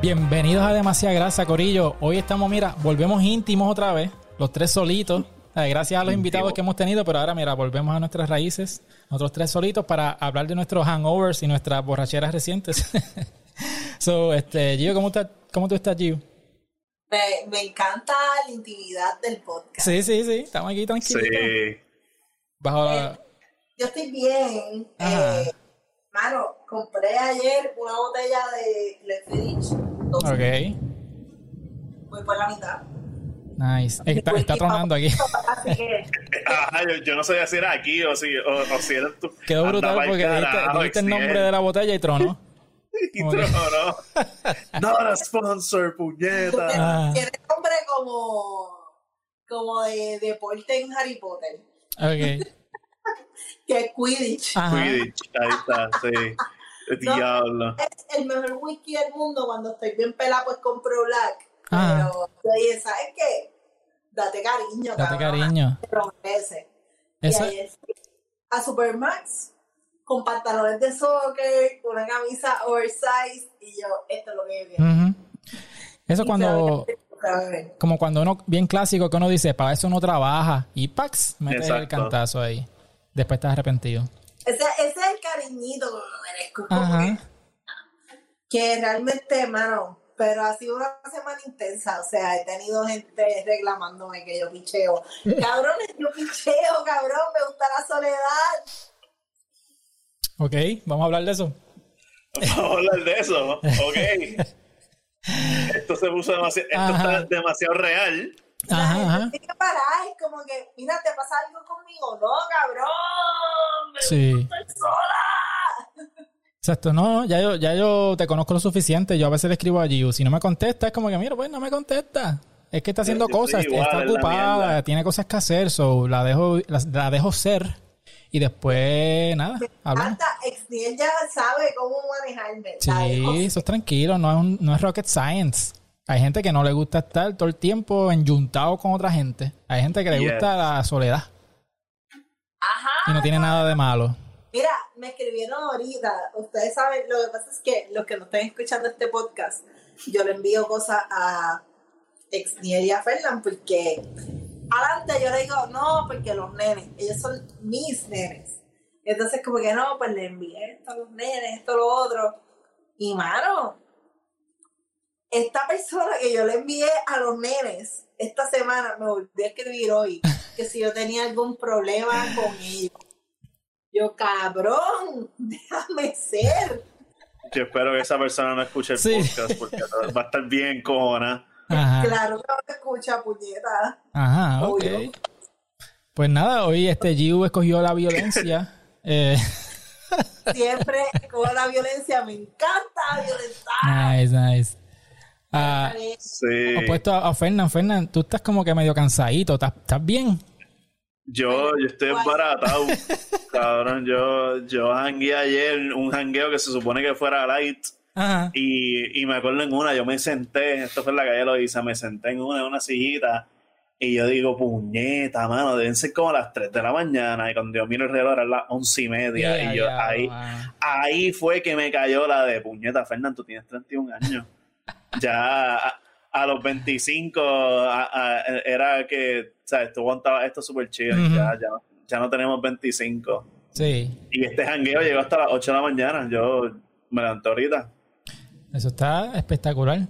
Bienvenidos a Demasiada Grasa, Corillo. Hoy estamos, mira, volvemos íntimos otra vez, los tres solitos. Eh, Gracias a los invitados que hemos tenido, pero ahora, mira, volvemos a nuestras raíces, nosotros tres solitos, para hablar de nuestros hangovers y nuestras borracheras recientes. so, este, Gio, ¿cómo, está, ¿cómo tú estás, Gio? Me, me encanta la intimidad del podcast. Sí, sí, sí, estamos aquí tranquilos. Sí. Bajo la... Yo estoy bien. Ajá. Eh, mano, compré ayer una botella de Lefridge. Ok, Voy por la mitad. nice. Está, está tronando aquí. Así que, Ajá, yo, yo no sabía si era aquí o si, o, o si era tú. Quedó brutal porque dijiste, el nombre de la botella y tronó. Y tronó. Not a sponsor, puñeta. Ah. tiene nombre como, como de deporte en Harry Potter. Ok. Que es Quidditch. Ajá. Quidditch, ahí está, sí. No. Diablo. Es el mejor whisky del mundo. Cuando estoy bien pelada, pues compro Black. Ah. Pero ¿sabes qué? Date cariño, Date cariño. Te lo. Eso- Y ayer fui a Supermax con pantalones de soccer, una camisa oversize y yo, esto es lo que yo quiero. Eso Y cuando, como cuando uno, bien clásico, que uno dice, para eso uno trabaja, y pax, metes el cantazo ahí. Después estás arrepentido. Ese, ese es el cariñito que me merezco. Ajá. Que, que realmente, hermano, pero ha sido una semana intensa. O sea, he tenido gente reclamándome que yo picheo. Cabrones, yo picheo, cabrón, me gusta la soledad. Ok, vamos a hablar de eso. Vamos a hablar de eso. Ok. Esto se puso demasiado. Esto está demasiado real. Ajá, ajá. tiene que parar, es como que, mira, ¿te pasa algo conmigo? No, cabrón, me Sí. sola. Exacto, no, ya yo, ya yo te conozco lo suficiente. Yo a veces le escribo a Giu. Si no me contesta, es como que, mira, pues no me contesta. Es que está haciendo Yo cosas, igual, está ocupada, tiene cosas que hacer, so la dejo, la, la dejo ser. Y después, nada, hablamos. Hasta Exniel ya sabe cómo manejarme. Sí, eso es tranquilo, no es, un- no es rocket science. Hay gente que no le gusta estar todo el tiempo enyuntado con otra gente. Hay gente que le Yes. gusta la soledad Ajá. y no tiene nada de malo. Mira, me escribieron ahorita. Ustedes saben, lo que pasa es que los que no estén escuchando este podcast, yo le envío cosas a Exniel y a Fernan porque adelante yo le digo, no, porque los nenes, ellos son mis nenes. Entonces, como que no, pues le envié esto a los nenes, esto, lo otro. Y mano, esta persona que yo le envié a los nenes esta semana me volvió a escribir hoy que si yo tenía algún problema con ellos. Yo, cabrón, déjame ser. Yo espero que esa persona no escuche el Sí. podcast porque va a estar bien cojona. Ajá, Claro que no me escucha, puñeta. ajá, ok. Obvio. Pues nada, hoy este Giu escogió la violencia. Eh, Siempre con la violencia, me encanta violentar. nice, nice. Ah, Sí. opuesto a, a Fernan, Fernan, tú estás como que medio cansadito, ¿estás, estás bien? Yo, yo estoy embaratado. Cabrón, yo, yo jangueé ayer un jangueo que se supone que fuera light. Ajá. Y, y me acuerdo en una, yo me senté, esto fue en la calle Loiza, me senté en una, en una sillita y yo digo, puñeta, mano, deben ser como las 3 de la mañana y cuando yo miro el reloj eran las once y media Yeah, y yo yeah, ahí, wow. ahí fue que me cayó la de puñeta, Fernando, tú tienes 31 años. Ya a, a los 25 a- a- era que, sabes, tú contabas esto súper chido y Ujú. ya, ya, ya no tenemos 25. Sí, Y este jangueo llegó hasta las 8 de la mañana, yo me levanté ahorita. eso está espectacular.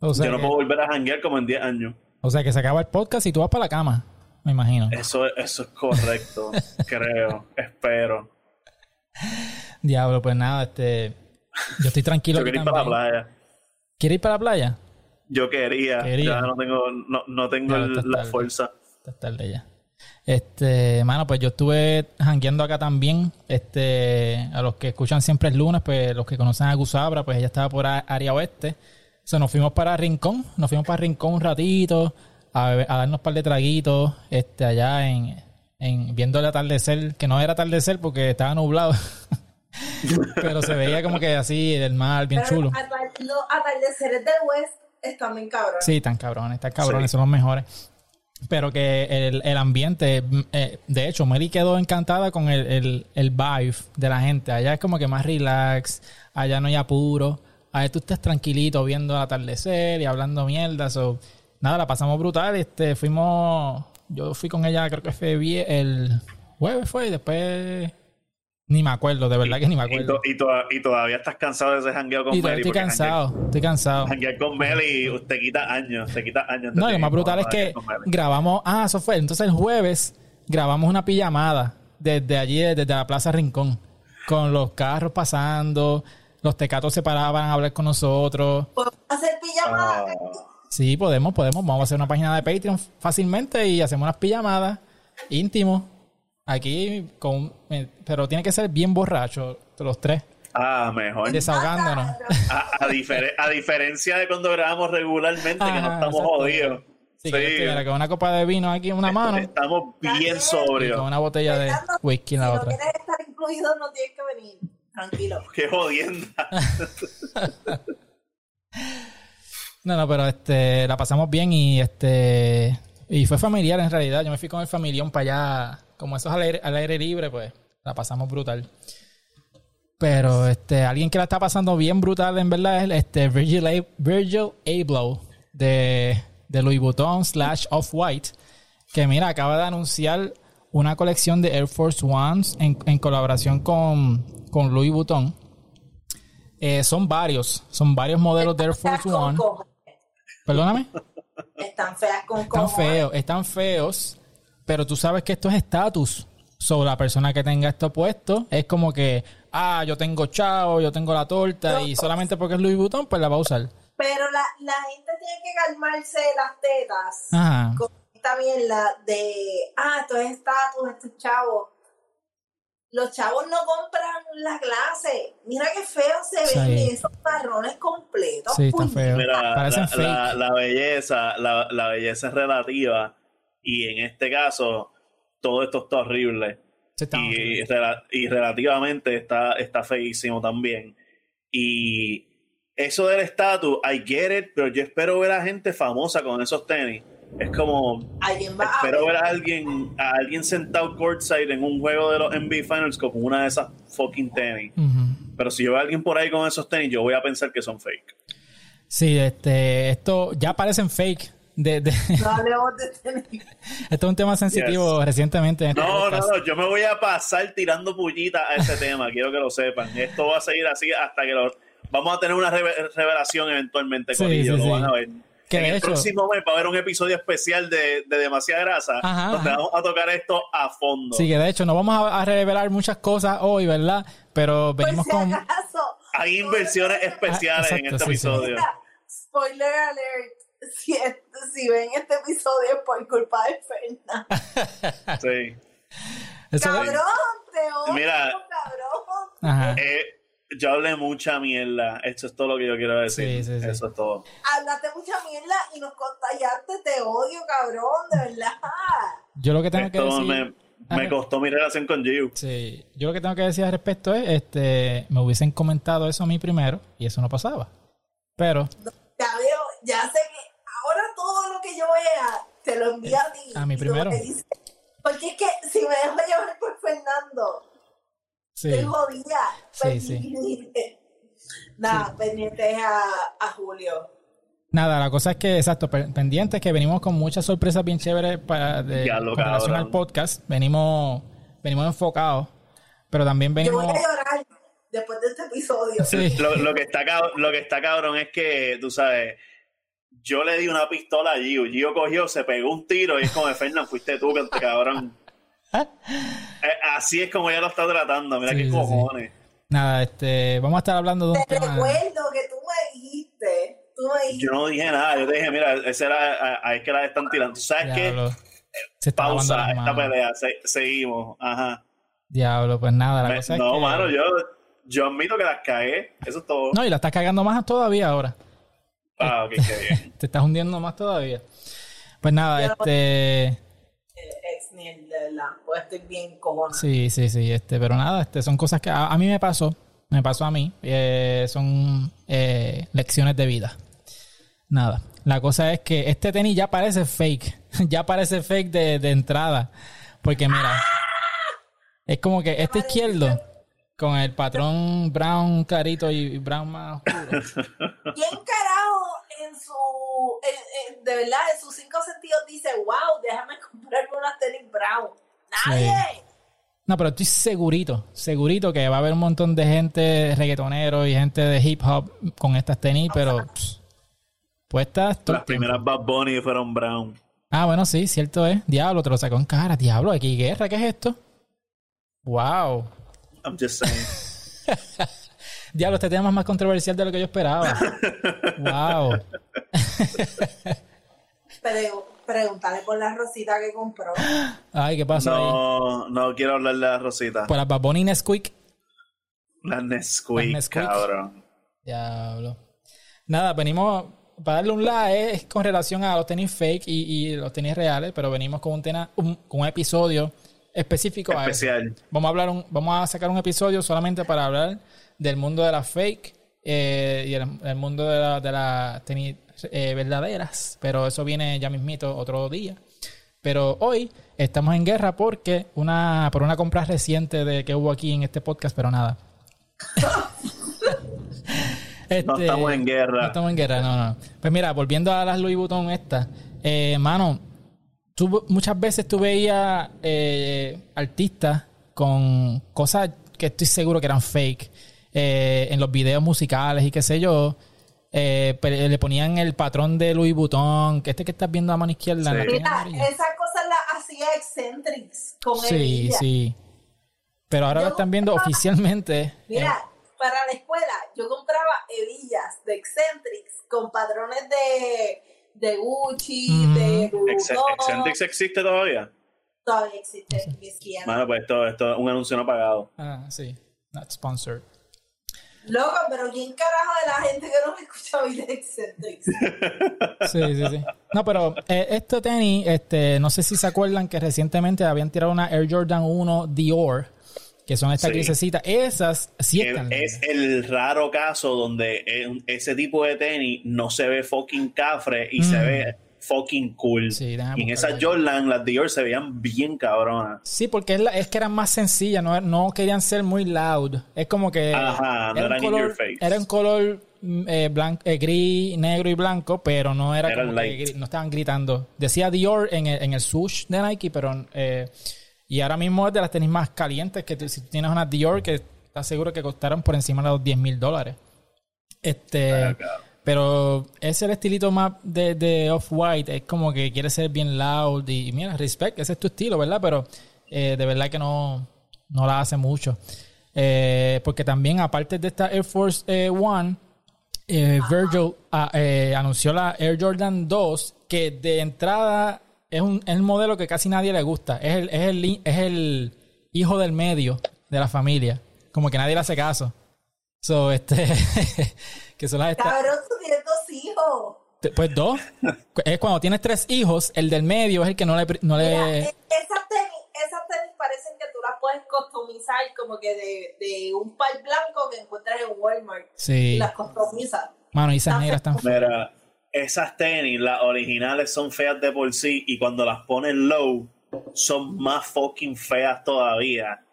O sea, yo no que, puedo volver a janguear como en 10 años. o sea que se acaba el podcast y tú vas para la cama, me imagino. Eso, eso es correcto, creo, espero. Diablo, pues nada, este. Yo estoy tranquilo. Yo quería ir para la playa. ¿Quieres ir para la playa? Yo quería, Quería. ya no tengo, no, no tengo la tarde. fuerza. Esta tarde ya. Este, mano, pues yo estuve jangueando acá también. Este, a los que escuchan siempre el lunes, pues los que conocen a Gusabra, pues ella estaba por área oeste. O sea, nos fuimos para Rincón, nos fuimos para Rincón un ratito, a, beber- a darnos un par de traguitos, este, allá en, en viendo el atardecer, que no era atardecer porque estaba nublado. Pero se veía como que así el mar bien Pero chulo. los atardeceres del West están bien cabrones. Sí, tan cabrones, tan cabrones, Sí. son los mejores. Pero que el, el ambiente, mm, eh, de hecho, Mary quedó encantada con el, el, el vibe de la gente. Allá es como que más relax, allá no hay apuro, a ver tú estés tranquilito viendo el atardecer y hablando mierda. So, nada, la pasamos brutal. Este, fuimos, yo fui con ella, creo que fue el jueves fue, y después ni me acuerdo, de verdad que ni me Y, acuerdo. to- y toda- y todavía estás cansado de ese jangueo con Y Meli. estoy cansado, estoy cansado. Janguear, con Meli te quita años, te quita años. de No, y lo más brutal es que grabamos, ah, eso fue, entonces el jueves grabamos una pijamada desde allí, desde la Plaza Rincón, con los carros pasando, los tecatos se paraban a hablar con nosotros. ¿Podemos hacer pijamada? Ah, Sí, podemos, podemos, vamos a hacer una página de Patreon fácilmente y hacemos unas pijamadas íntimos. Aquí, con, eh, pero tiene que ser bien borracho, los tres, ah, mejor. desahogándonos. A, a difere- a diferencia de cuando grabamos regularmente, que no estamos exacto. jodidos. Sí, Sí, que con una copa de vino aquí en una mano estamos bien sobrios. con una botella de whisky en la si otra. no quieres estar incluido, no tienes que venir. Tranquilo. Qué jodienda. No, no, pero este, la pasamos bien y este, y fue familiar en realidad. Yo me fui con el familión para allá, como eso es al aire, al aire libre, pues la pasamos brutal. Pero este, alguien que la está pasando bien brutal en verdad es este Virgil, A- Virgil Abloh de, de Louis Vuitton slash Off-White, que mira, acaba de anunciar una colección de Air Force Ones en, en colaboración con, con Louis Vuitton. Eh, son varios, son varios modelos de Air Force One. Perdóname. Están feas con Están feos, están feos, pero tú sabes que esto es estatus. So, la persona que tenga esto puesto es como que, ah, yo tengo chao, yo tengo la torta y solamente porque es Louis Vuitton, pues la va a usar. Pero la, la gente tiene que calmarse las tetas Ajá. con esta mierda de, ah, esto es estatus, esto es chavo. Los chavos no compran la clase. Mira qué feo se Sí. ven esos marrones completos. Sí, está feo. Mira, la, fake. la- la belleza, la, la belleza es relativa y en este caso todo esto está horrible está y, horrible. rela- y relativamente está, está feísimo también. Y eso del estatus, I get it, pero yo espero ver a gente famosa con esos tenis. Es como, Alguien va a espero ver. ver a alguien, a alguien sentado courtside en un juego de los NBA Finals con una de esas fucking tenis. Pero si yo veo a alguien por ahí con esos tenis, yo voy a pensar que son fake. Sí, este, esto ya parecen fake. De, de- No hablemos de tenis. esto es un tema sensitivo recientemente en este No, no, podcast. no, yo me voy a pasar tirando pullitas a ese tema, quiero que lo sepan. Esto va a seguir así hasta que lo... Vamos a tener una reve- revelación eventualmente, Sí, Corillo, sí, lo sí. van a ver. Que en de el hecho- próximo mes va a haber un episodio especial de, de Demasiada Grasa, Ajá, donde ajá. vamos a tocar esto a fondo. Sí, que de hecho no vamos a, a revelar muchas cosas hoy, ¿verdad? Pero venimos si con... acaso. Hay inversiones Ah, especiales en exacto, este sí, sí. episodio. Spoiler alert. Si, si ven este episodio es por culpa de Fernanda. Sí. Eso- Cabrón, te odio, Mira. cabrón. Ajá. Eh, yo hablé mucha mierda. Esto es todo lo que yo quiero decir. Sí, sí, sí. Eso es todo. Hablaste mucha mierda y nos contagiaste. Te odio, cabrón, de verdad. Yo lo que tengo que decir... me, costó mi relación con Giu. Sí, yo lo que tengo que decir al respecto es, este, me hubiesen comentado eso a mí primero y eso no pasaba. Pero Ya veo, ya sé que ahora todo lo que yo vea te lo envío a ti. A mí primero. dice- Porque es que si me dejo llevar por Fernando, sí, estoy jodida. Sí, sí. Pendiente. Nada, pendientes a, a Julio. nada, la cosa es que, exacto, pe- pendientes que venimos con muchas sorpresas bien chéveres para de, Ya lo con relación al podcast. Venimos, venimos enfocados, pero también Yo venimos... voy a llorar después de este episodio. Sí, Lo, lo que está lo que está cabrón es que, tú sabes, yo le di una pistola a Gio. Gio cogió, se pegó un tiro y es como de Fernán, fuiste tú, que cabrón. Eh, así es como ella lo está tratando. Mira Sí, qué sí, cojones. nada, este, vamos a estar hablando de un Te tema... recuerdo que tú me dijiste, tú me dijiste, Yo no dije nada. Yo te dije, mira, ese era, a- ahí es que la están tirando. ¿Tú sabes qué? Se Pausa esta pelea. Se- seguimos. Ajá. Diablo, pues nada, la Me- cosa es no, que... mano, yo, yo admito que las cagué. Eso es todo. No, y la estás cagando más todavía ahora. Ah, ok, qué bien. Te estás hundiendo más todavía. Pues nada, este... ex ni el de la, pues estoy bien cojona. Sí, sí, sí, este, pero nada, este, son cosas que a, a mí me pasó, me pasó a mí, eh, son eh, lecciones de vida. Nada, la cosa es que este tenis ya parece fake, ya parece fake de, de entrada, porque mira, es como que este izquierdo, con el patrón brown clarito y brown más oscuro. ¿Quién carajo en su, en- en- de verdad, en sus cinco sentidos dice, wow, déjame comprarme unas tenis brown? Nadie. No, pero estoy segurito, segurito que va a haber un montón de gente reggaetonero y gente de hip hop con estas tenis, pero pss, puestas Las primeras Bad Bunny fueron brown. Ah, bueno, sí, cierto es. Diablo, te lo sacó en cara. Diablo, aquí guerra, ¿qué es esto? Wow. I'm just saying. Diablo, este tema es más controversial de lo que yo esperaba. wow. Pero pregúntale por la rosita que compró. Ay, ¿qué pasa ahí? No, no quiero hablar de la Rosita. Por las Baboni Nesquik. La Nesquik, Las Nesquik. cabrón. Diablo. Nada, venimos para darle un like es con relación a los tenis fake y, y los tenis reales, pero venimos con un, tena- un- con un episodio específico a eso. Especial. Vamos a hablar un, vamos a sacar un episodio solamente para hablar del mundo de las fake eh, y el, el mundo de las de la eh, verdaderas, pero eso viene ya mismito otro día. Pero hoy estamos en guerra porque una por una compra reciente de que hubo aquí en este podcast, pero nada. No Este, estamos en guerra. no estamos en guerra, no, no. Pues mira, volviendo a las Louis Vuitton estas, eh, mano, tú muchas veces tú veías eh, artistas con cosas que estoy seguro que eran fake eh, en los videos musicales y qué sé yo. eh, pero le ponían el patrón de Louis Vuitton, que este que estás viendo a mano izquierda. en la Sí. esquina Mira, esas cosas las hacía Eccentrics con Sí, sí. Pero ahora Yo lo están viendo compraba- oficialmente. Mira, eh, para la escuela yo compraba hebillas de Eccentrics con patrones de, de Gucci, Ujú. de Ex- Vuitton. Eccentrics existe todavía. Todavía existe. Bueno, pues esto, esto es un anuncio no pagado. ah, sí. Not sponsored. Loco, pero ¿quién carajo de la gente que no me escucha oír de Eccentrics? Sí, sí, sí. No, pero eh, este tenis, este, no sé si se acuerdan que recientemente habían tirado una Air Jordan 1 Dior, que son estas Sí. Esas sí Es, están. es lindas. el raro caso donde eh, ese tipo de tenis no se ve fucking cafre y se Mm. ve fucking cool. Sí, y en esas. Jordan, las Dior se veían bien cabronas. Sí, porque es, la- es que eran más sencillas, no, no querían ser muy loud. Es como que. Ajá, no era un color, your face. Era un color mm, eh, eh, gris, negro y blanco, pero no era como que no estaban gritando. Decía Dior en el, en el swoosh de Nike, pero. eh, y ahora mismo es de las tenis más calientes que tú- si tú tienes una Dior que estás seguro que costaron por encima de los 10 mil dólares. Este. Ah. Pero es el estilito más de, de Off-White. Es como que quiere ser bien loud. Y mira, respect, ese es tu estilo, ¿verdad? Pero eh, de verdad que no, no la hace mucho. Eh, porque también, aparte de esta Air Force eh, One, eh, Virgil ah, eh, anunció la Air Jordan 2, que de entrada es, un, es el modelo que casi nadie le gusta. Es el, es, el, es el hijo del medio de la familia. Como que nadie le hace caso. So, este, que son las esta- Cabrón, tú tienes dos hijos. Pues dos. Es cuando tienes tres hijos, el del medio es el que no le... No le e- esas tenis, esas tenis parecen que tú las puedes customizar como que de, de un par blanco que encuentras en Walmart. sí. Y las customizas. Mano, y esas negras están... Mira, esas tenis, las originales son feas de por sí y cuando las ponen low son más fucking feas todavía.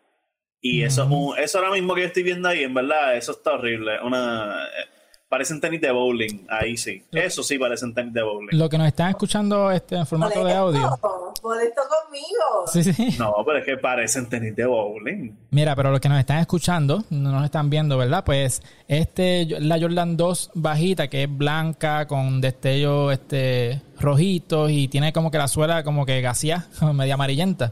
Y eso, es un- eso ahora mismo que yo estoy viendo ahí, en verdad, eso está horrible. Una, parecen tenis de bowling, ahí sí. Eso sí parecen tenis de bowling. Lo que nos están escuchando este, en formato de audio. Molesto conmigo. Sí, sí. No, pero es que parecen tenis de bowling. Mira, pero los que nos están escuchando, no nos están viendo, ¿verdad? Pues este, la Jordan 2 bajita, que es blanca, con destellos este, rojitos y tiene como que la suela como que gasía, media amarillenta.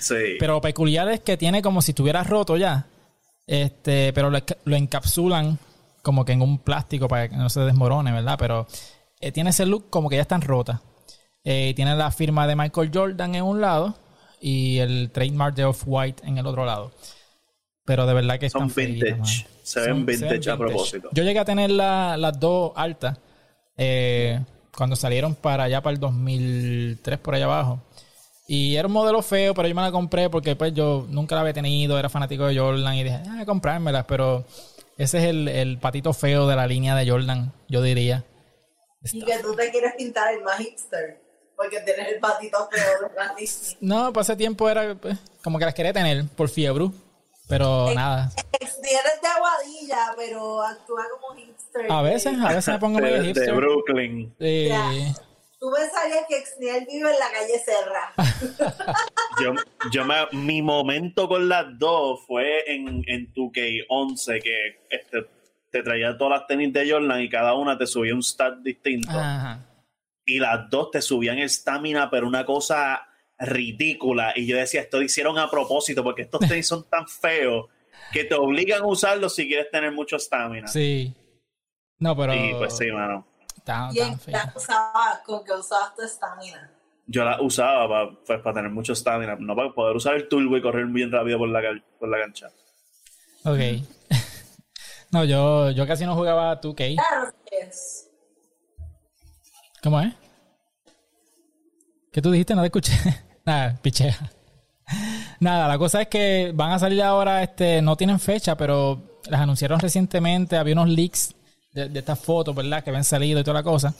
Sí. Pero lo peculiar es que tiene como si estuviera roto ya. Este, pero lo, lo encapsulan como que en un plástico para que no se desmorone, ¿verdad? Pero eh, tiene ese look como que ya están rotas. Eh, tiene la firma de Michael Jordan en un lado y el trademark de Off-White en el otro lado. Pero de verdad que Son están vintage. Se ven Son- vintage a propósito. Yo llegué a tener la- las dos altas eh, cuando salieron para allá, para el 2003, por allá abajo. Y era un modelo feo, pero yo me la compré porque pues yo nunca la había tenido, era fanático de Jordan y dije, ah, comprármela, pero ese es el, el patito feo de la línea de Jordan, yo diría. Y que tú te quieres pintar el más hipster. Porque tienes el patito feo de la Disney. No, para ese tiempo era pues, como que las quería tener por fiebre. Pero Eh, nada. Exniel es de Aguadilla, pero actúa como hipster. A veces, a veces me pongo medio De, de hipster. Brooklyn. Sí. Tú pensarías que Exniel vive en la calle Serra. Yo, yo me, mi momento con las dos fue en, en 2K11, que este, te traía todas las tenis de Jordan y cada una te subía un stat distinto. Ajá. Y las dos te subían el stamina, pero una cosa ridícula. Y yo decía, esto lo hicieron a propósito, porque estos tenis son tan feos que te obligan a usarlos si quieres tener mucho stamina. Sí. No, pero. Y pues sí, mano. Tan, Y en tan la usabas, con que usabas tu estamina. Yo la usaba para, pues, para tener mucho stamina, no para poder usar el turbo y correr bien rápido por la, por la cancha. Ok. no, yo, yo casi no jugaba 2K. Claro que es. ¿Cómo es? ¿Qué tú dijiste? No te escuché. Nada, pichea. Nada, la cosa es que van a salir ahora, este, no tienen fecha, pero las anunciaron recientemente, había unos leaks de, de estas fotos, ¿verdad? Que habían salido y toda la cosa.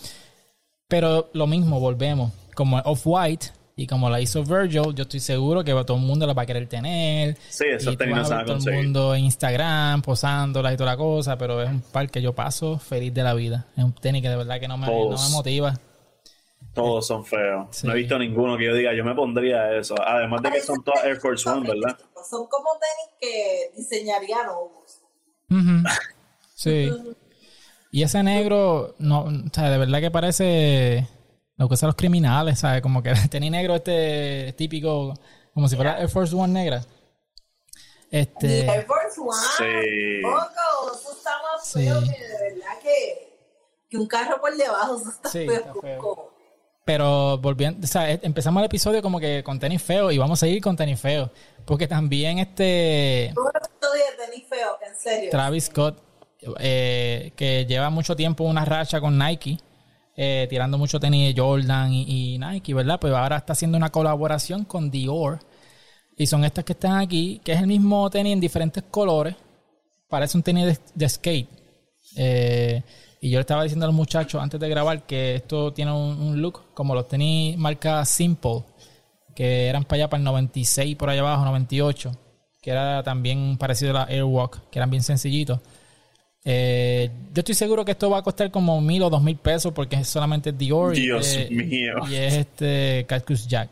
Pero lo mismo, volvemos. Como Off-White y como la hizo Virgil, yo estoy seguro que todo el mundo la va a querer tener. Sí, esos y tú tenis no vas a ver todo el mundo en Instagram posándolas y toda la cosa, pero es un par que yo paso feliz de la vida. Es un tenis que de verdad que no me, no me motiva. Todos son feos. Sí. No he visto ninguno que yo diga, yo me pondría eso. Además de que son todas Air Force One, ¿verdad? Son como tenis que diseñarían Obus. Ujú. Sí. Y ese negro, no, o sea, de verdad que parece lo que usan los criminales, ¿sabes? Como que el tenis negro este típico, como si fuera Air Force One negra. Y Este, Air Force One. Sí. Poco, eso está más Sí. feo que de verdad que, que un carro por debajo. Eso está Sí, feo. está feo. Pero volviendo, o sea, empezamos el episodio como que con tenis feo y vamos a seguir con tenis feo. Porque también este Un episodio de tenis feo, en serio. Travis Scott, eh, que lleva mucho tiempo una racha con Nike, eh, tirando mucho tenis de Jordan y, Nike, ¿verdad? Pues ahora está haciendo una colaboración con Dior. Y son estas que están aquí, que es el mismo tenis en diferentes colores. Parece un tenis de, de skate. Eh, y yo le estaba diciendo a los muchachos antes de grabar que esto tiene un, un look como los tenis marca Simple, que eran para allá para el 96, por allá abajo, 98, que era también parecido a la Airwalk, que eran bien sencillitos. Eh, yo estoy seguro que esto va a costar como mil o dos mil pesos porque es solamente Dior y, Dios eh, mío. y es este Cactus Jack.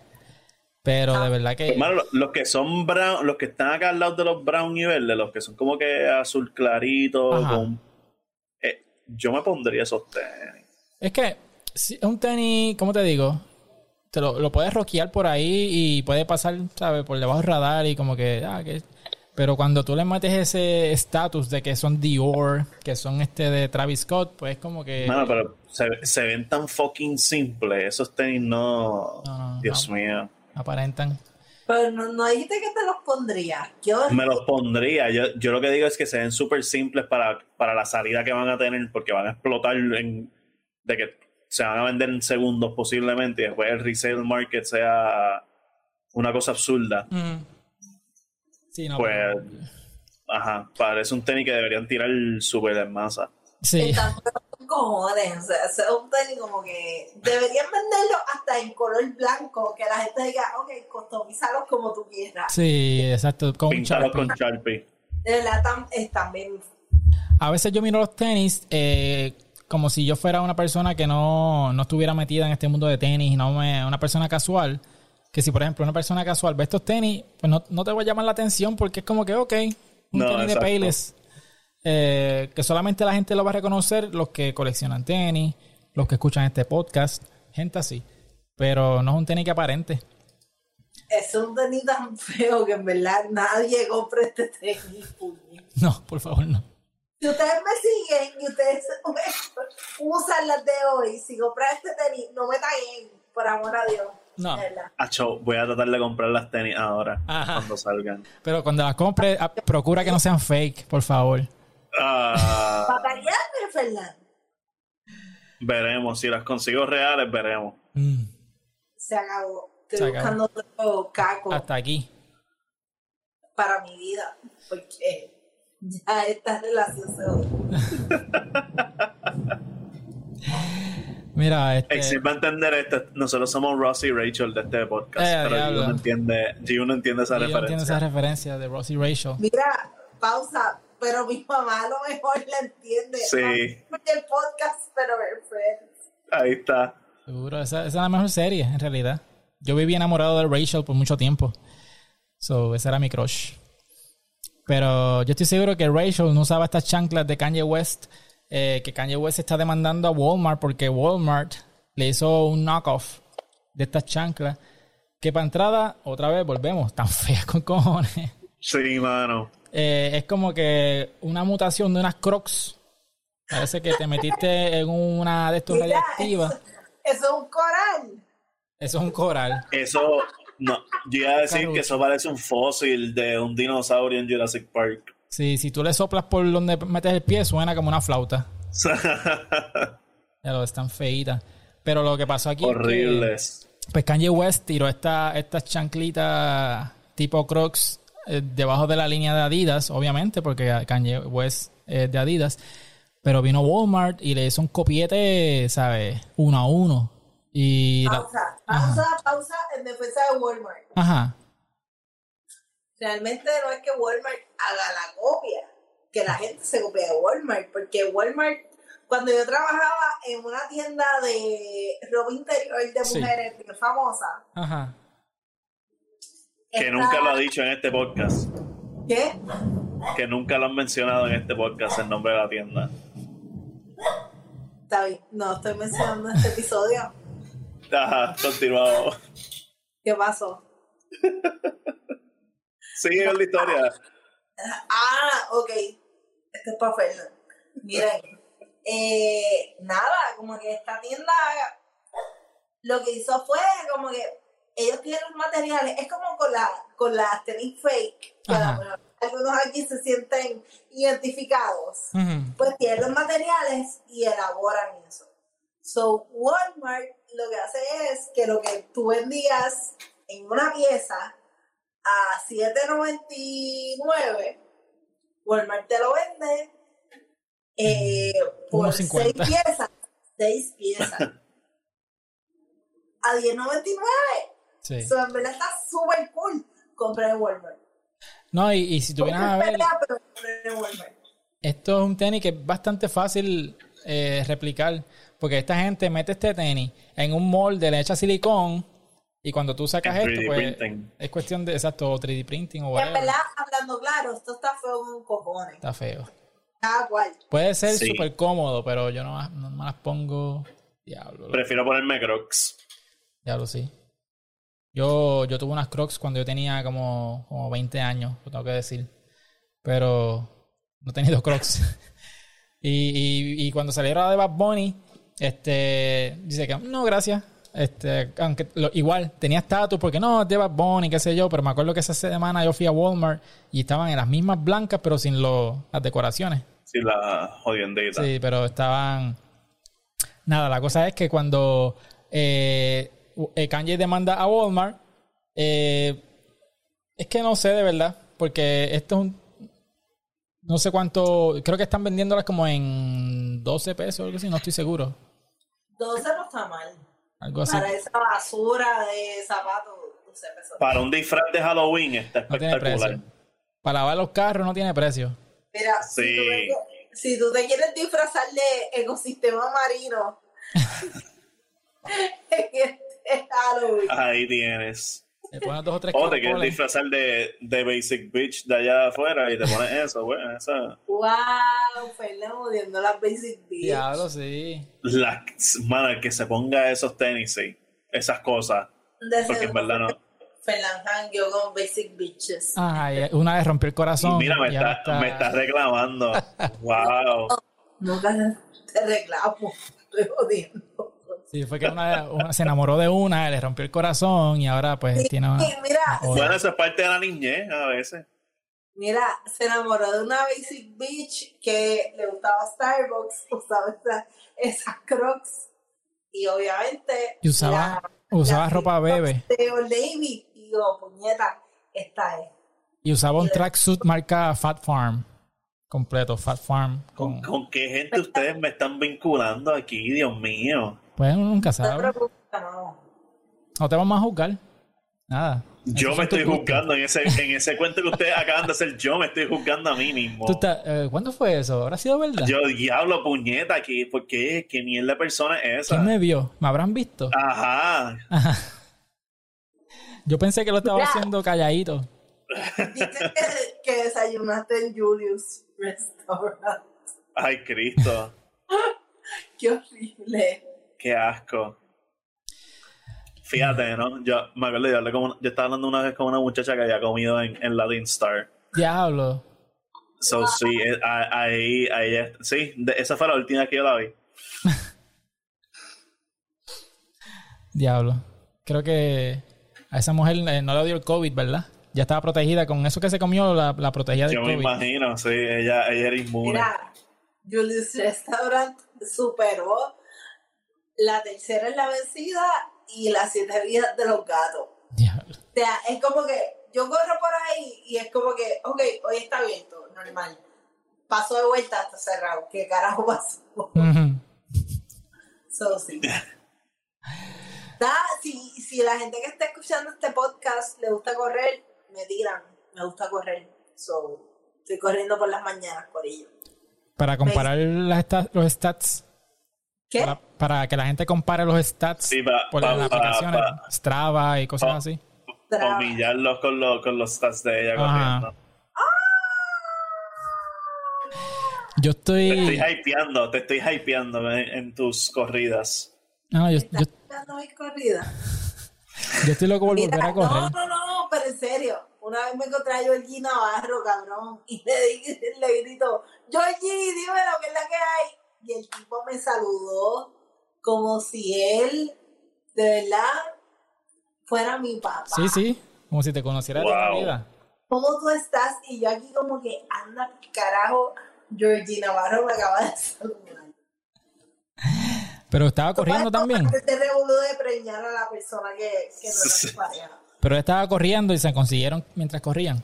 Pero de verdad que Hermano, lo- los que son brown, los que están acá al lado de los brown y verdes, los que son como que azul clarito, con, eh, yo me pondría esos tenis. es que si es un tenis, ¿cómo te digo? Te lo, lo puedes rockear por ahí y puede pasar, ¿sabes? Por debajo del radar y como que, ah, que... Pero cuando tú le metes ese estatus de que son Dior, que son este de Travis Scott, pues como que... Mano, pero se, se ven tan fucking simples. Esos tenis no. No, no, Dios no. mío. aparentan. Pero no, no dijiste que te los pondrías. Yo, Me los pondría. Yo, yo lo que digo es que se ven súper simples para, para la salida que van a tener, porque van a explotar en, de que se van a vender en segundos posiblemente y después el resale market sea una cosa absurda. Sí, no, Pues, pero- ajá, parece un tenis que deberían tirar súper en masa. sí. cojones. O sea, es un tenis como que deberían venderlo hasta en color blanco. Que la gente diga, ok, customízalos como tú quieras. Sí, exacto. Con un Píntalo Sharpie. con Sharpie. De verdad, tam- están bien. A veces yo miro los tenis eh, como si yo fuera una persona que no, no estuviera metida en este mundo de tenis, no me, una persona casual. Que si, por ejemplo, una persona casual ve estos tenis, pues no, no te va a llamar la atención porque es como que, ok, un No, tenis de. Payless. eh, que solamente la gente lo va a reconocer los que coleccionan tenis, los que escuchan este podcast, gente así. Pero no es un tenis que aparente. Es un tenis tan feo que en verdad nadie compra este tenis. No, por favor, no. Si ustedes me siguen y ustedes usan las de hoy, si compran este tenis, no me taguen, por amor a Dios. No. Acho, voy a tratar de comprar las tenis ahora, Ajá. cuando salgan. Pero cuando las compre, procura que no sean fake, por favor. Ah, Batallarme, Fernando. veremos, si las consigo reales, veremos. Mm, Se acabó. Estoy Se acabó. buscando otro caco hasta aquí. para mi vida. Porque ya esta relación se. Mira, este. Exil va a entender esto. Nosotros somos Ross y Rachel de este podcast. Eh, pero diablo. Gio no entiende, Gio no entiende esa yo entiendo referencia. esa referencia de Rosie Rachel. Mira, pausa, pero mi mamá a lo mejor la entiende. Sí. El podcast, pero ver Friends. Ahí está. Seguro, esa, esa es la mejor serie, en realidad. Yo viví enamorado de Rachel por mucho tiempo. So, ese era mi crush. Pero yo estoy seguro que Rachel no usaba estas chanclas de Kanye West. Eh, que Kanye West está demandando a Walmart porque Walmart le hizo un knockoff de estas chanclas. Que para entrada, otra vez volvemos, tan feas con cojones. Sí, mano. Eh, es como que una mutación de unas crocs. Parece que te metiste en una de estos radiactivas. eso, eso es un coral. Eso es un coral. Eso, no, yo iba a decir que eso parece un fósil de un dinosaurio en Jurassic Park. Sí, si tú le soplas por donde metes el pie, suena como una flauta. Ya lo están feitas. Pero lo que pasó aquí es que, Horribles. pues Kanye West tiró esta, estas chanclitas tipo Crocs eh, debajo de la línea de Adidas, obviamente, porque Kanye West es de Adidas. Pero vino Walmart y le hizo un copiete, ¿sabes? Uno a uno. Y la- Pausa, pausa, pausa en defensa de Walmart. Ajá. Realmente no es que Walmart haga la copia, que la gente se copia de Walmart, porque Walmart, cuando yo trabajaba en una tienda de ropa interior de Sí. mujeres bien famosa, Ajá. Que nunca lo ha dicho en este podcast. ¿Qué? Que nunca lo han mencionado en este podcast el nombre de la tienda. Está bien, no estoy mencionando este episodio. Ajá, continuado. ¿Qué pasó? Sigue con la historia. Ah, ok. Esto es para Fernando. Miren, eh, nada, como que esta tienda lo que hizo fue como que ellos tienen los materiales, es como con la con las tenis fake, algunos aquí se sienten identificados. Pues tienen los materiales y elaboran eso. So, Walmart lo que hace es que lo que tú vendías en una pieza a 7.99, Walmart te lo vende eh, por 1.50. 6 piezas. 6 piezas. a 10.99. Sí. So, en verdad está súper cool comprar en Walmart. No, y, y si tú vienes a ver, esto es un tenis que es bastante fácil eh, replicar, porque esta gente mete este tenis en un molde, le echa silicón, y cuando tú sacas En esto, 3D pues printing. es cuestión de, exacto, 3D printing o En whatever. verdad, hablando claro, esto está feo con cojones. Está feo. Cada cual. Puede ser Sí. súper cómodo, pero yo no, no me las pongo. Diablo. Prefiero ponerme Crocs. diablo, sí. Yo, yo tuve unas crocs cuando yo tenía como, como 20 años, lo tengo que decir. Pero no he tenido crocs. y, y, y cuando salieron la de Bad Bunny, este, dice que no, gracias. Este, aunque lo- igual tenía estatus porque no, Bad Bunny, qué sé yo, pero me acuerdo que esa semana yo fui a Walmart y estaban en las mismas blancas, pero sin lo- las decoraciones. Sí, la jodiendita. Sí, pero estaban. Nada, la cosa es que cuando eh, Kanye demanda a Walmart, eh, es que no sé de verdad, porque esto es un. No sé cuánto. Creo que están vendiéndolas como en 12 pesos o algo así, no estoy seguro. 12 no está mal. Algo así. Para esa basura de zapatos, 12 pesos. Para un disfraz de Halloween está No tiene espectacular. precio. Para lavar los carros no tiene precio. Mira, Sí. si, tú te, si tú te quieres disfrazar de ecosistema marino en este Halloween, Ahí tienes. Le pones dos o tres O te quieres disfrazar de, de Basic Bitch de allá afuera y te pones eso, güey. Esa, wow, Fernando odiando las basic beats. Diablo, sí. la, mano, que se ponga esos tenis, sí. Esas cosas. De Porque en verdad no. Fernando hangueó con basic bitches. Ajá, una vez rompió el Y corazón. mira, me y está, me está reclamando. wow. Nunca te reclamo, estoy jodiendo. Sí, fue que una, una- se enamoró de una, le rompió el corazón y ahora pues tiene una... Mira. Bueno, eso es parte de la niñez a veces. Mira, se enamoró de una basic bitch que le gustaba Starbucks, usaba esa- esas crocs y obviamente Y usaba, usaba la ropa bebé de Old Navy y digo, puñeta, esta es. y usaba un tracksuit marca Fat Farm completo, Fat Farm. Con, ¿Con qué gente ustedes me están vinculando aquí, Dios mío? Pues uno nunca No te sabe. no. No te vamos a juzgar. Nada. Yo me estoy juzgando en ese, en ese cuento que ustedes acaban de hacer. Yo me estoy juzgando a mí mismo. Tú estás- eh, ¿Cuándo fue eso? ¿Habrá sido verdad? Yo, diablo, puñeta, aquí. ¿Por qué? ¿Qué mierda de persona es esa? ¿Quién me vio? ¿Me habrán visto? Ajá. Yo pensé que lo estaba Ya. haciendo calladito. Dice que, que desayunaste en Julius Restaurant. Ay, Cristo. Qué horrible. Qué asco. Fíjate, ¿no? Yo me acuerdo, yo, hablé con yo estaba hablando una vez con una muchacha que había comido en, en Latin Star. Diablo. So, sí, eh, ahí, ahí, es- sí, de- esa fue la última que yo la vi. Diablo. Creo que a esa mujer eh, no le dio el COVID, ¿verdad? Ya estaba protegida con eso que se comió, la, la protegía del Yo me COVID. imagino, sí, ella, ella era inmune. Mira, Julius Restaurant superó la tercera en la vencida y las siete vidas de los gatos. Diablo. O sea, es como que yo corro por ahí y es como que, ok, hoy está abierto, normal. Paso de vuelta hasta cerrado. ¿Qué carajo pasó? Ujú. So, sí. Da, si, si la gente que está escuchando este podcast le gusta correr, me tiran. Me gusta correr. So, estoy corriendo por las mañanas por ello. Para comparar las los stats. ¿Qué? Para, para que la gente compare los stats Sí, por las aplicaciones, Strava y cosas así. Humillarlos con, los con los stats de ella Ajá. corriendo. Yo Te estoy. estoy hypeando, te estoy hypeando en, en tus corridas. No, yo, yo, ¿Estás corrida? yo estoy loco por Mira, volver a correr. no, no, no, pero en serio. Una vez me encontré a Georgie Navarro, cabrón, y le, di- le grito, Georgie, dímelo, ¿qué es la que hay? Y el tipo me saludó como si él, de verdad, fuera mi papá. Sí, sí. Como si te conociera de la vida. ¿Cómo tú estás? Y yo aquí como que, anda, carajo, Georgie Navarro me acaba de saludar. Pero estaba corriendo también. Te revolú de preñar a la persona que, que no era pareja. Pero estaba corriendo y se consiguieron mientras corrían.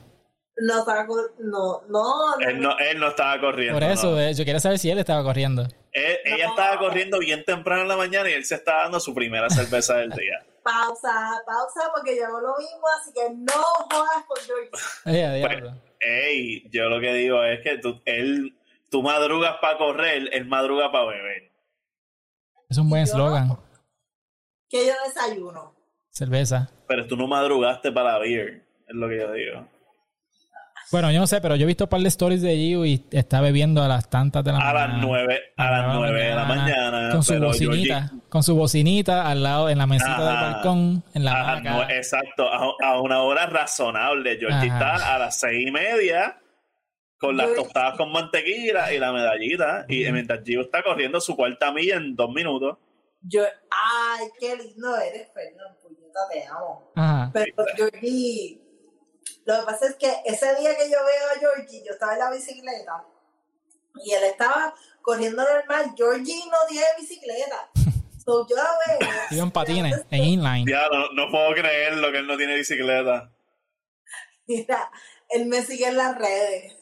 No, estaba no, no, no. Él no, él no estaba corriendo. Por eso, no. eh, yo quería saber si él estaba corriendo. Él- ella estaba corriendo bien temprano en la mañana y él se estaba dando su primera cerveza del día. Pausa, pausa, porque yo hago lo mismo, así que no jodas con a diablo. Ey, yo lo que digo es que tú, él, tú madrugas para correr, él madruga para beber. Es un buen eslogan. Que yo desayuno. Cerveza. Pero tú no madrugaste para la beer, es lo que yo digo. Bueno, yo no sé, pero yo he visto un par de stories de Gio y está bebiendo a las tantas de la A mañana. las nueve, a las nueve de la mañana. Con su bocinita. Georgie- Con su bocinita al lado, en la mesita del Ajá. balcón, en la a las hamaca. nue- exacto, a, a una hora razonable. Georgie Ajá. está a las seis y media con las tostadas con mantequilla y la medallita. Y mientras Gio está corriendo su cuarta milla en dos minutos. Yo, ay, qué lindo eres, Fernando, puñeta, te amo. Ajá. Pero Georgie, lo que pasa es que ese día que yo veo a Georgie, yo estaba en la bicicleta y él estaba corriendo normal. Georgie no tiene bicicleta. So, yo la veo. Iba en patines, en inline. Ya, no, no puedo creer lo que él no tiene bicicleta. Mira, él me sigue en las redes.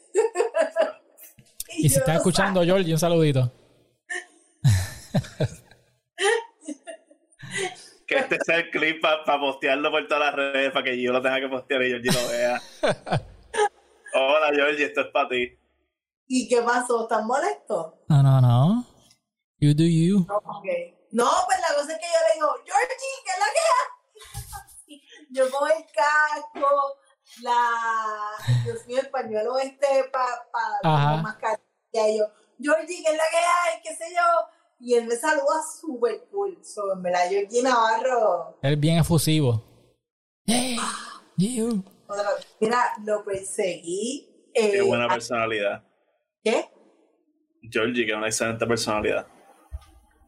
Y si yo estás no escuchando, Georgie, un saludito. El clip para postearlo por todas las redes, para que yo lo tenga que postear y Georgie lo vea. Hola, Georgie, esto es para ti. ¿Y qué pasó? ¿Estás molesto? No, no, no. You do you. No, ok. No, pues la cosa es que yo le digo, Georgie, ¿qué es la que hay? Yo con el casco, la, Dios mío, el pañuelo este para pa, pa mascarilla. Y yo, Georgie, ¿qué es la que hay? ¿Qué sé yo? Y él me saluda súper cool. So, en verdad, Georgie Navarro. Él es bien efusivo. Yeah. You. otra- Mira, lo perseguí. eh, Qué buena a- personalidad. ¿Qué? Georgie, que es una excelente personalidad.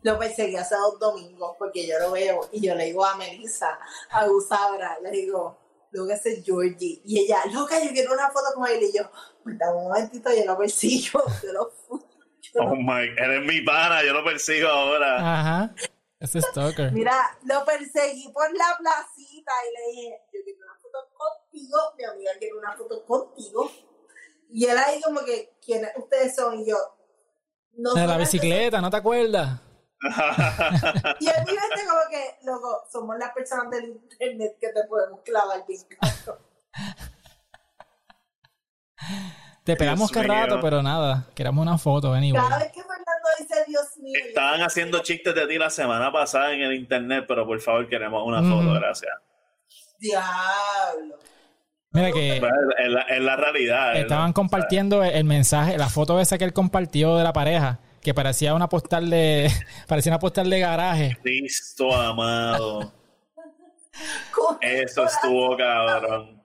Lo perseguí hace dos domingos porque yo lo veo y yo le digo a Melissa, a Gusabra, le digo, lo que hace Georgie. Y ella, loca, yo quiero una foto con él. Y yo, pues dame un momentito, yo lo persigo. Yo lo, yo lo- Oh my, eres mi pana, yo lo persigo ahora. Ajá. Ese stalker. Mira, lo perseguí por la placita y le dije, yo quiero una foto contigo, mi amiga quiere una foto contigo. Y él ahí como que, ¿quiénes ustedes son? Y yo, no De la bicicleta, ¿no te acuerdas? y en mi mente como que, loco, somos las personas del internet que te podemos clavar bien. Te pegamos que rato, pero nada. Queramos una foto, anyway. Cada vez que Fernando dice Dios mío, Estaban haciendo chistes de ti la semana pasada en el internet, pero por favor queremos una foto, gracias. Diablo. Mira que es, la, es la realidad. es estaban la- compartiendo el mensaje, la foto esa que él compartió de la pareja, que parecía una postal de, parecía una postal de garaje. Cristo amado. Eso estuvo cabrón.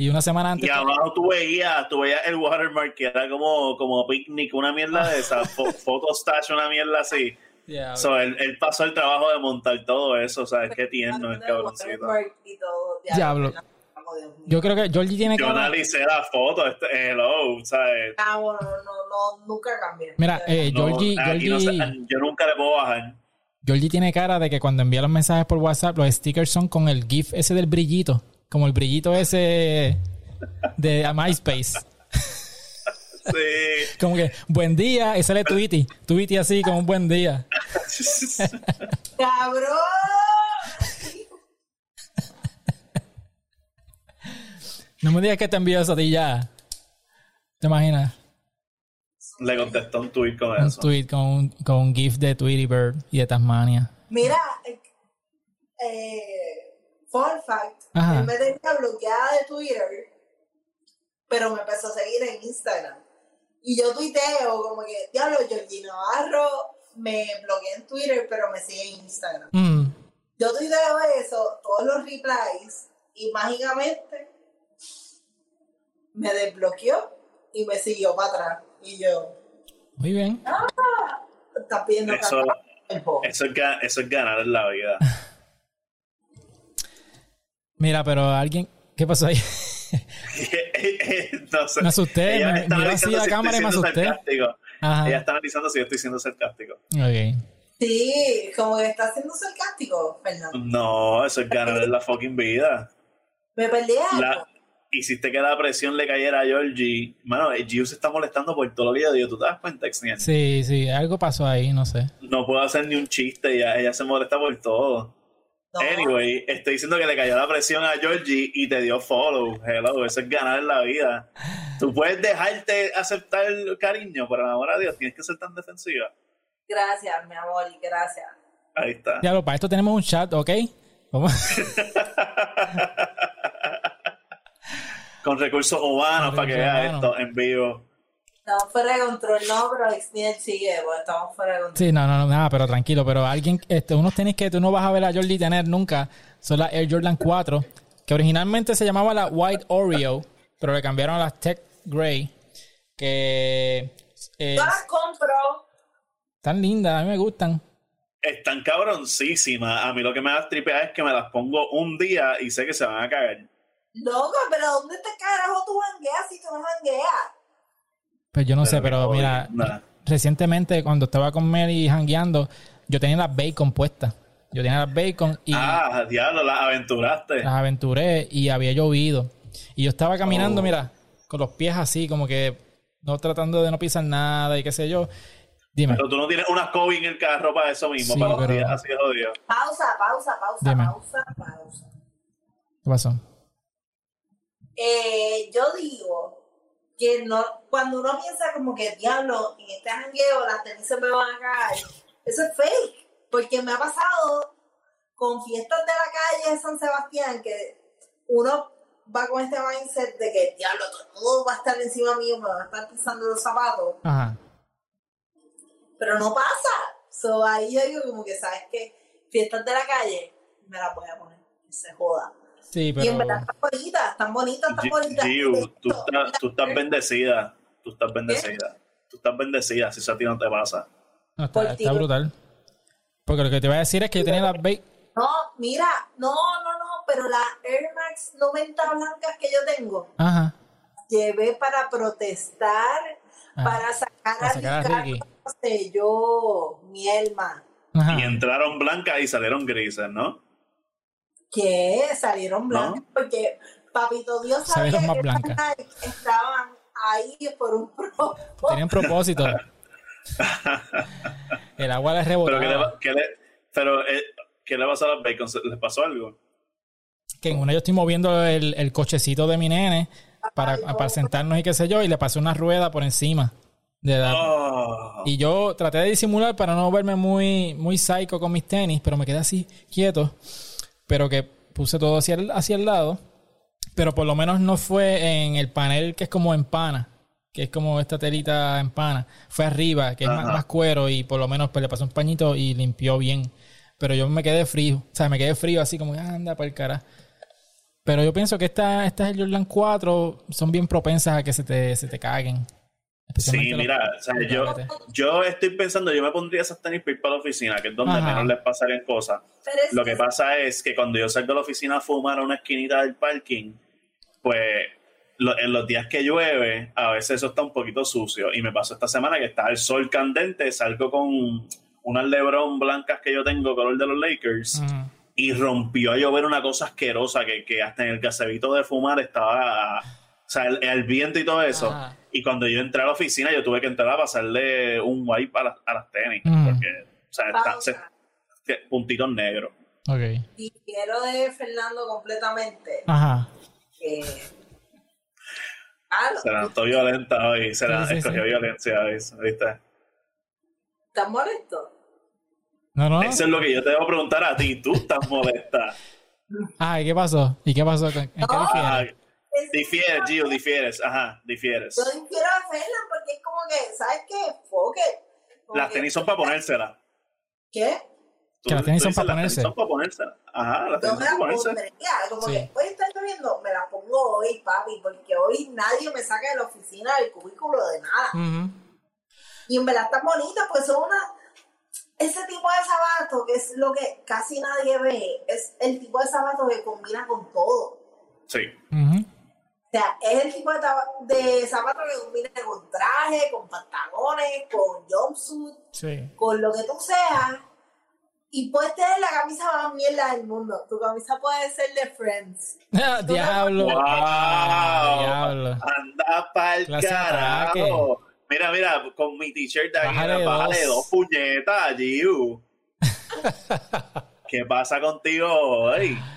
Y una semana antes. Y abajo tú veías, tú veías el watermark que era como, como picnic, una mierda de esa, fo- photo stash, una mierda así. Diablo. So, él, él pasó el trabajo de montar todo eso, ¿sabes? Qué tierno el cabroncito. Watermark y todo. Diablo. Yo creo que Georgie tiene Yo cara. analicé la foto, este, hello, ¿sabes? Ah, bueno, no, no, no, nunca cambié. Mira, eh, No, Georgie, no yo nunca le puedo bajar. Georgie tiene cara de que cuando envía los mensajes por WhatsApp, los stickers son con el GIF ese del brillito. Como el brillito ese de MySpace. Sí. Como que, buen día, y sale Tweety. Tweety así, como un buen día. ¡Cabrón! No me digas que te envió eso a ti ya. ¿Te imaginas? Le contestó un tweet con Un eso. tweet con un, con un GIF de Tweety Bird y de Tasmania. Mira, eh, eh, fun fact, Ajá. él me tenía bloqueada de Twitter, pero me empezó a seguir en Instagram. Y yo tuiteo como que, diablo, Georgie Navarro me bloqueé en Twitter, pero me sigue en Instagram. Mm. Yo tuiteo eso, todos los replies, y mágicamente me desbloqueó y me siguió para atrás. Y yo, Muy bien. estás pidiendo Eso, eso, es, eso es ganar en la vida. Mira, pero alguien. ¿Qué pasó ahí? no sé. Me asusté, Ella me está miró así analizando la si cámara y me estoy siendo asusté. sarcástico. Ajá. Ella está analizando si yo estoy siendo sarcástico. Ok. Sí, como que está siendo sarcástico, Fernando. No, eso es ganar la fucking vida. Me perdí algo. La, hiciste que la presión le cayera a Georgie. Mano, el Giu se está molestando por todo lo que yo digo. ¿Tú te das cuenta, Xniel? Sí, sí, algo pasó ahí, no sé. No puedo hacer ni un chiste. Ella, ella se molesta por todo. No. Anyway, estoy diciendo que le cayó la presión a Georgie y te dio follow. Hello, eso es ganar en la vida. Tú puedes dejarte aceptar el cariño, pero amor a Dios, tienes que ser tan defensiva. Gracias, mi amor, y gracias. Ahí está. Diablo, para esto tenemos un chat, ¿ok? Con recursos humanos Con para que vea esto en vivo. Estamos fuera de control, no, pero Xniel sigue, porque estamos fuera de control. Sí, no, no, no, nada, pero tranquilo. Pero alguien, este, unos tenis que tú no vas a ver a Jordi tener nunca son las Air Jordan 4, que originalmente se llamaba la White Oreo, pero le cambiaron a las Tech Gray, que Yo las compro. están lindas, a mí me gustan. Están cabroncísimas. A mí lo que me da tripear es que me las pongo un día y sé que se van a cagar. Loco, pero ¿dónde te carajo tú jangueas si tú no jangueas? Pues yo no sé, pero mira, nada. recientemente cuando estaba con Mary jangueando, yo tenía las bacon puestas. Yo tenía las bacon y Ah, diablo, las aventuraste. las aventuré y había llovido. Y yo estaba caminando, Oh. mira, con los pies así, como que no tratando de no pisar nada y qué sé yo. Dime, Pero tú no tienes una Kobe en el carro para eso mismo, Sí, para los pero- días así. Pausa, pausa, pausa, Dime. pausa, pausa. ¿qué pasó? Eh, yo digo que no, cuando uno piensa como que diablo, en este jangueo las tenis se me van a caer, eso es fake, porque me ha pasado con fiestas de la calle de San Sebastián que uno va con este mindset de que diablo, todo va a estar encima mío, me van a estar pisando los zapatos, Ajá. pero no pasa. So ahí yo digo como que, ¿sabes qué? Fiestas de la calle, me las voy a poner, que se joda. Sí, Y en verdad están bonitas, están bonitas, están bonitas. Giu, tú estás, tú estás bendecida. Tú estás bendecida. Tú estás bendecida, si eso a ti no te pasa. no, está, por está ti. brutal. Porque lo que te voy a decir es que yo tenía las. No, mira, no, no, no, pero las Air Max 90 blancas que yo tengo, Ajá. llevé para protestar, Ah, para sacar para a sacar a Ricardo Ricky. Rosselló, mi alma, Ajá. Y entraron blancas y salieron grises, ¿no? Que salieron blancas, porque Papito Dios sabía Salieron más que blancas. estaban ahí por un propósito. Tenían propósito. el agua le Pero, ¿qué rebotaba. le, qué le- pero eh, ¿qué le pasó a los bacon? ¿Les pasó algo? que en una yo estoy moviendo el, el cochecito de mi nene para, para sentarnos y qué sé yo, y le pasé una rueda por encima. De la- Oh. Y yo traté de disimular para no verme muy, muy psycho con mis tenis, pero me quedé así quieto. Pero que puse todo hacia el, hacia el lado. Pero por lo menos no fue en el panel que es como en pana, que es como esta telita en pana. Fue arriba, que es más, cuero y por lo menos pues, le pasó un pañito y limpió bien. Pero yo me quedé frío, o sea, me quedé frío así como, anda para el cara. Pero yo pienso que estas estas Jordan 4 son bien propensas a que se te, se te caguen. Sí, los- mira, o sea, yo, yo estoy pensando, yo me pondría esas tenis para ir para la oficina, que es donde Ajá. menos les pasarían cosas. Lo que pasa es que cuando yo salgo de la oficina a fumar a una esquinita del parking, pues lo- en los días que llueve, a veces eso está un poquito sucio. Y me pasó esta semana que está el sol candente, salgo con unas Lebron blancas que yo tengo, color de los Lakers, y rompió a llover una cosa asquerosa que, que hasta en el gasebito de fumar estaba, sea, el, el viento y todo eso. Ajá. Y cuando yo entré a la oficina, yo tuve que entrar a pasarle un wipe a, las- a las tenis, Mm. porque, o sea, está- se- que- puntitos negros. Ok. difiero de Fernando completamente. Ajá. Que... Ah, Se levantó violenta hoy, se la Sí, sí, escogió sí. violencia hoy, ¿viste? ¿Estás molesto? No, no. Eso es lo que yo te debo preguntar a ti, tú estás molesta. Ah, ¿y qué pasó? ¿Y qué pasó? ¿En qué No. Difiere? Es- difieres, Gio, difieres, ajá, difieres. Yo difiero de Fernando porque es como que, ¿sabes qué? Foque. Las que- tenis son para ponérselas. ¿Qué? Que las tenis son para las ponerse. son para ponérselas. Ajá, las tenis son las para ponerse. pondría. Como Sí. que hoy está lloviendo, me las pongo hoy, papi, porque hoy nadie me saca de la oficina del cubículo de nada. Y en verdad están bonitas, pues son una. Ese tipo de zapato, que es lo que casi nadie ve, es el tipo de zapato que combina con todo. Sí. Ujú. O sea, es el tipo de, de zapato que combina con traje, con pantalones, con jumpsuit, Sí. con lo que tú seas. Y puedes tener la camisa más mierda del mundo. Tu camisa puede ser de Friends. Diablo. ¡Wow! Ah, diablo. Anda pa'l carajo. Mira, mira, con mi t-shirt de aquí, Bájale bájale dos. dos puñetas, Giu. ¿Qué pasa contigo hoy? ¿Estás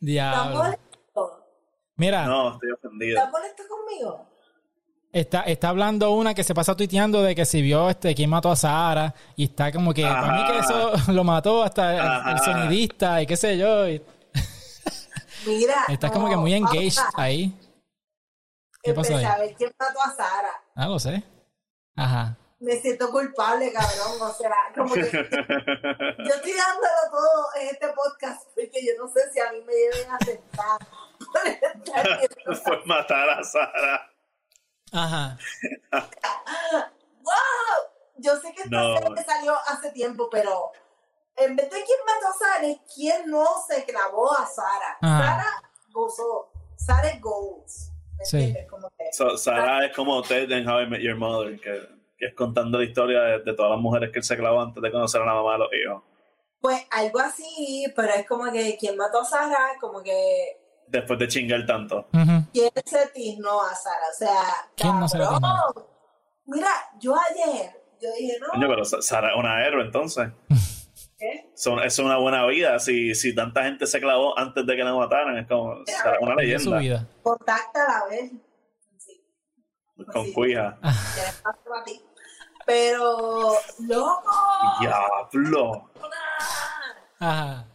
Diablo. Mira, No, estoy ofendido. ¿Estás molesto conmigo? está, está hablando una que se pasa tuiteando de que si vio este quién mató a Sara y está como que para mí que eso lo mató hasta el- sonidista y qué sé yo. y Mira. está no, como que muy engaged pausa. ahí. ¿Qué pasó ahí? a ver quién mató a Sara. Ah, lo sé. Ajá. Me siento culpable, cabrón. O sea, como que yo estoy dándolo todo en este podcast porque yo no sé si a mí me deben aceptar. Fue matar a Sara. Ajá. ¡Wow! Yo sé que esta No. serie salió hace tiempo, pero en vez de quién mató a Sara, es quién no se clavó a Sara. Ajá. Sara gozó. Sara es goals. ¿Me Sí. entiendes? Como que, So- Sara es como Ted en How I Met Your Mother, que, que es contando la historia de, de todas las mujeres que él se clavó antes de conocer a la mamá de los hijos. pues algo así, pero es como que quién mató a Sara, como que Después de chingar tanto. Quién se tiznó a Sara. O sea, ¿Quién no se la cabrón. tiznó? Mira, yo ayer, yo dije, no, Coño, pero Sa- Sara es una héroe entonces. ¿qué? Son- es una buena vida. Si, si tanta gente se clavó antes de que la mataran, es como Sara es una leyenda. vida. Contáctala a ver. Sí, Con Sí. cuija. Pero, loco. Diablo. Ajá.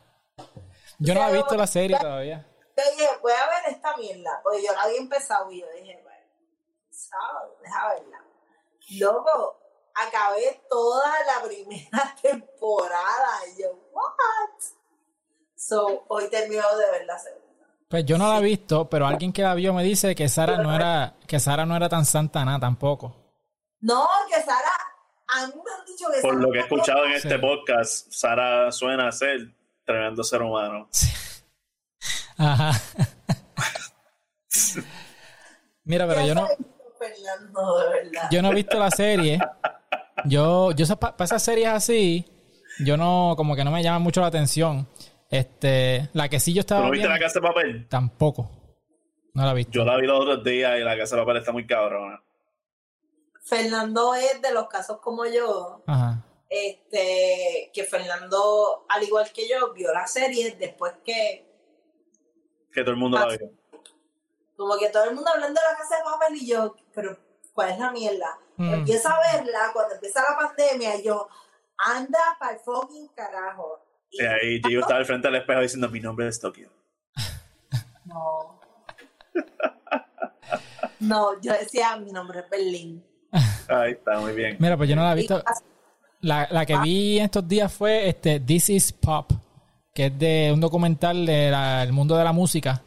Yo no he visto la serie todavía. Yo dije, voy a ver esta mierda. Porque yo la había empezado y yo dije, bueno, sábado, deja verla. Loco, acabé toda la primera temporada. Y yo, what? So, hoy termino de ver la segunda. Pues yo no la he visto, pero alguien que la vio me dice que Sara no era, que Sara no era tan santa nada tampoco. No, que Sara, a mí me han dicho que Por Sara lo que he escuchado en este Sí. podcast, Sara suena a ser tremendo ser humano. Ajá. Mira, pero yo no, Fernando, de verdad. yo no he visto la serie. Yo, yo para esas series así, yo no, como que no me llama mucho la atención. Este, la que sí yo ¿Tú estaba no viste viendo, la casa de papel? tampoco. No la he visto. Yo la vi los otros días y la casa de papel está muy cabrona. Fernando es de los casos como yo, Ajá. este, que Fernando, al igual que yo, vio la serie después que, Que todo el mundo la vio. como que todo el mundo hablando de la casa de papel y yo, pero ¿cuál es la mierda? Mm. Empiezo a verla cuando empieza la pandemia y yo, anda para el fucking carajo. Y ahí Gio estaba al frente del espejo diciendo: Mi nombre es Tokio. no. No, yo decía, mi nombre es Berlín. Ahí está, muy bien. Mira, pues yo no la he visto. La, la Ah. que vi en estos días fue este This is Pop, que es de un documental del mundo de la música.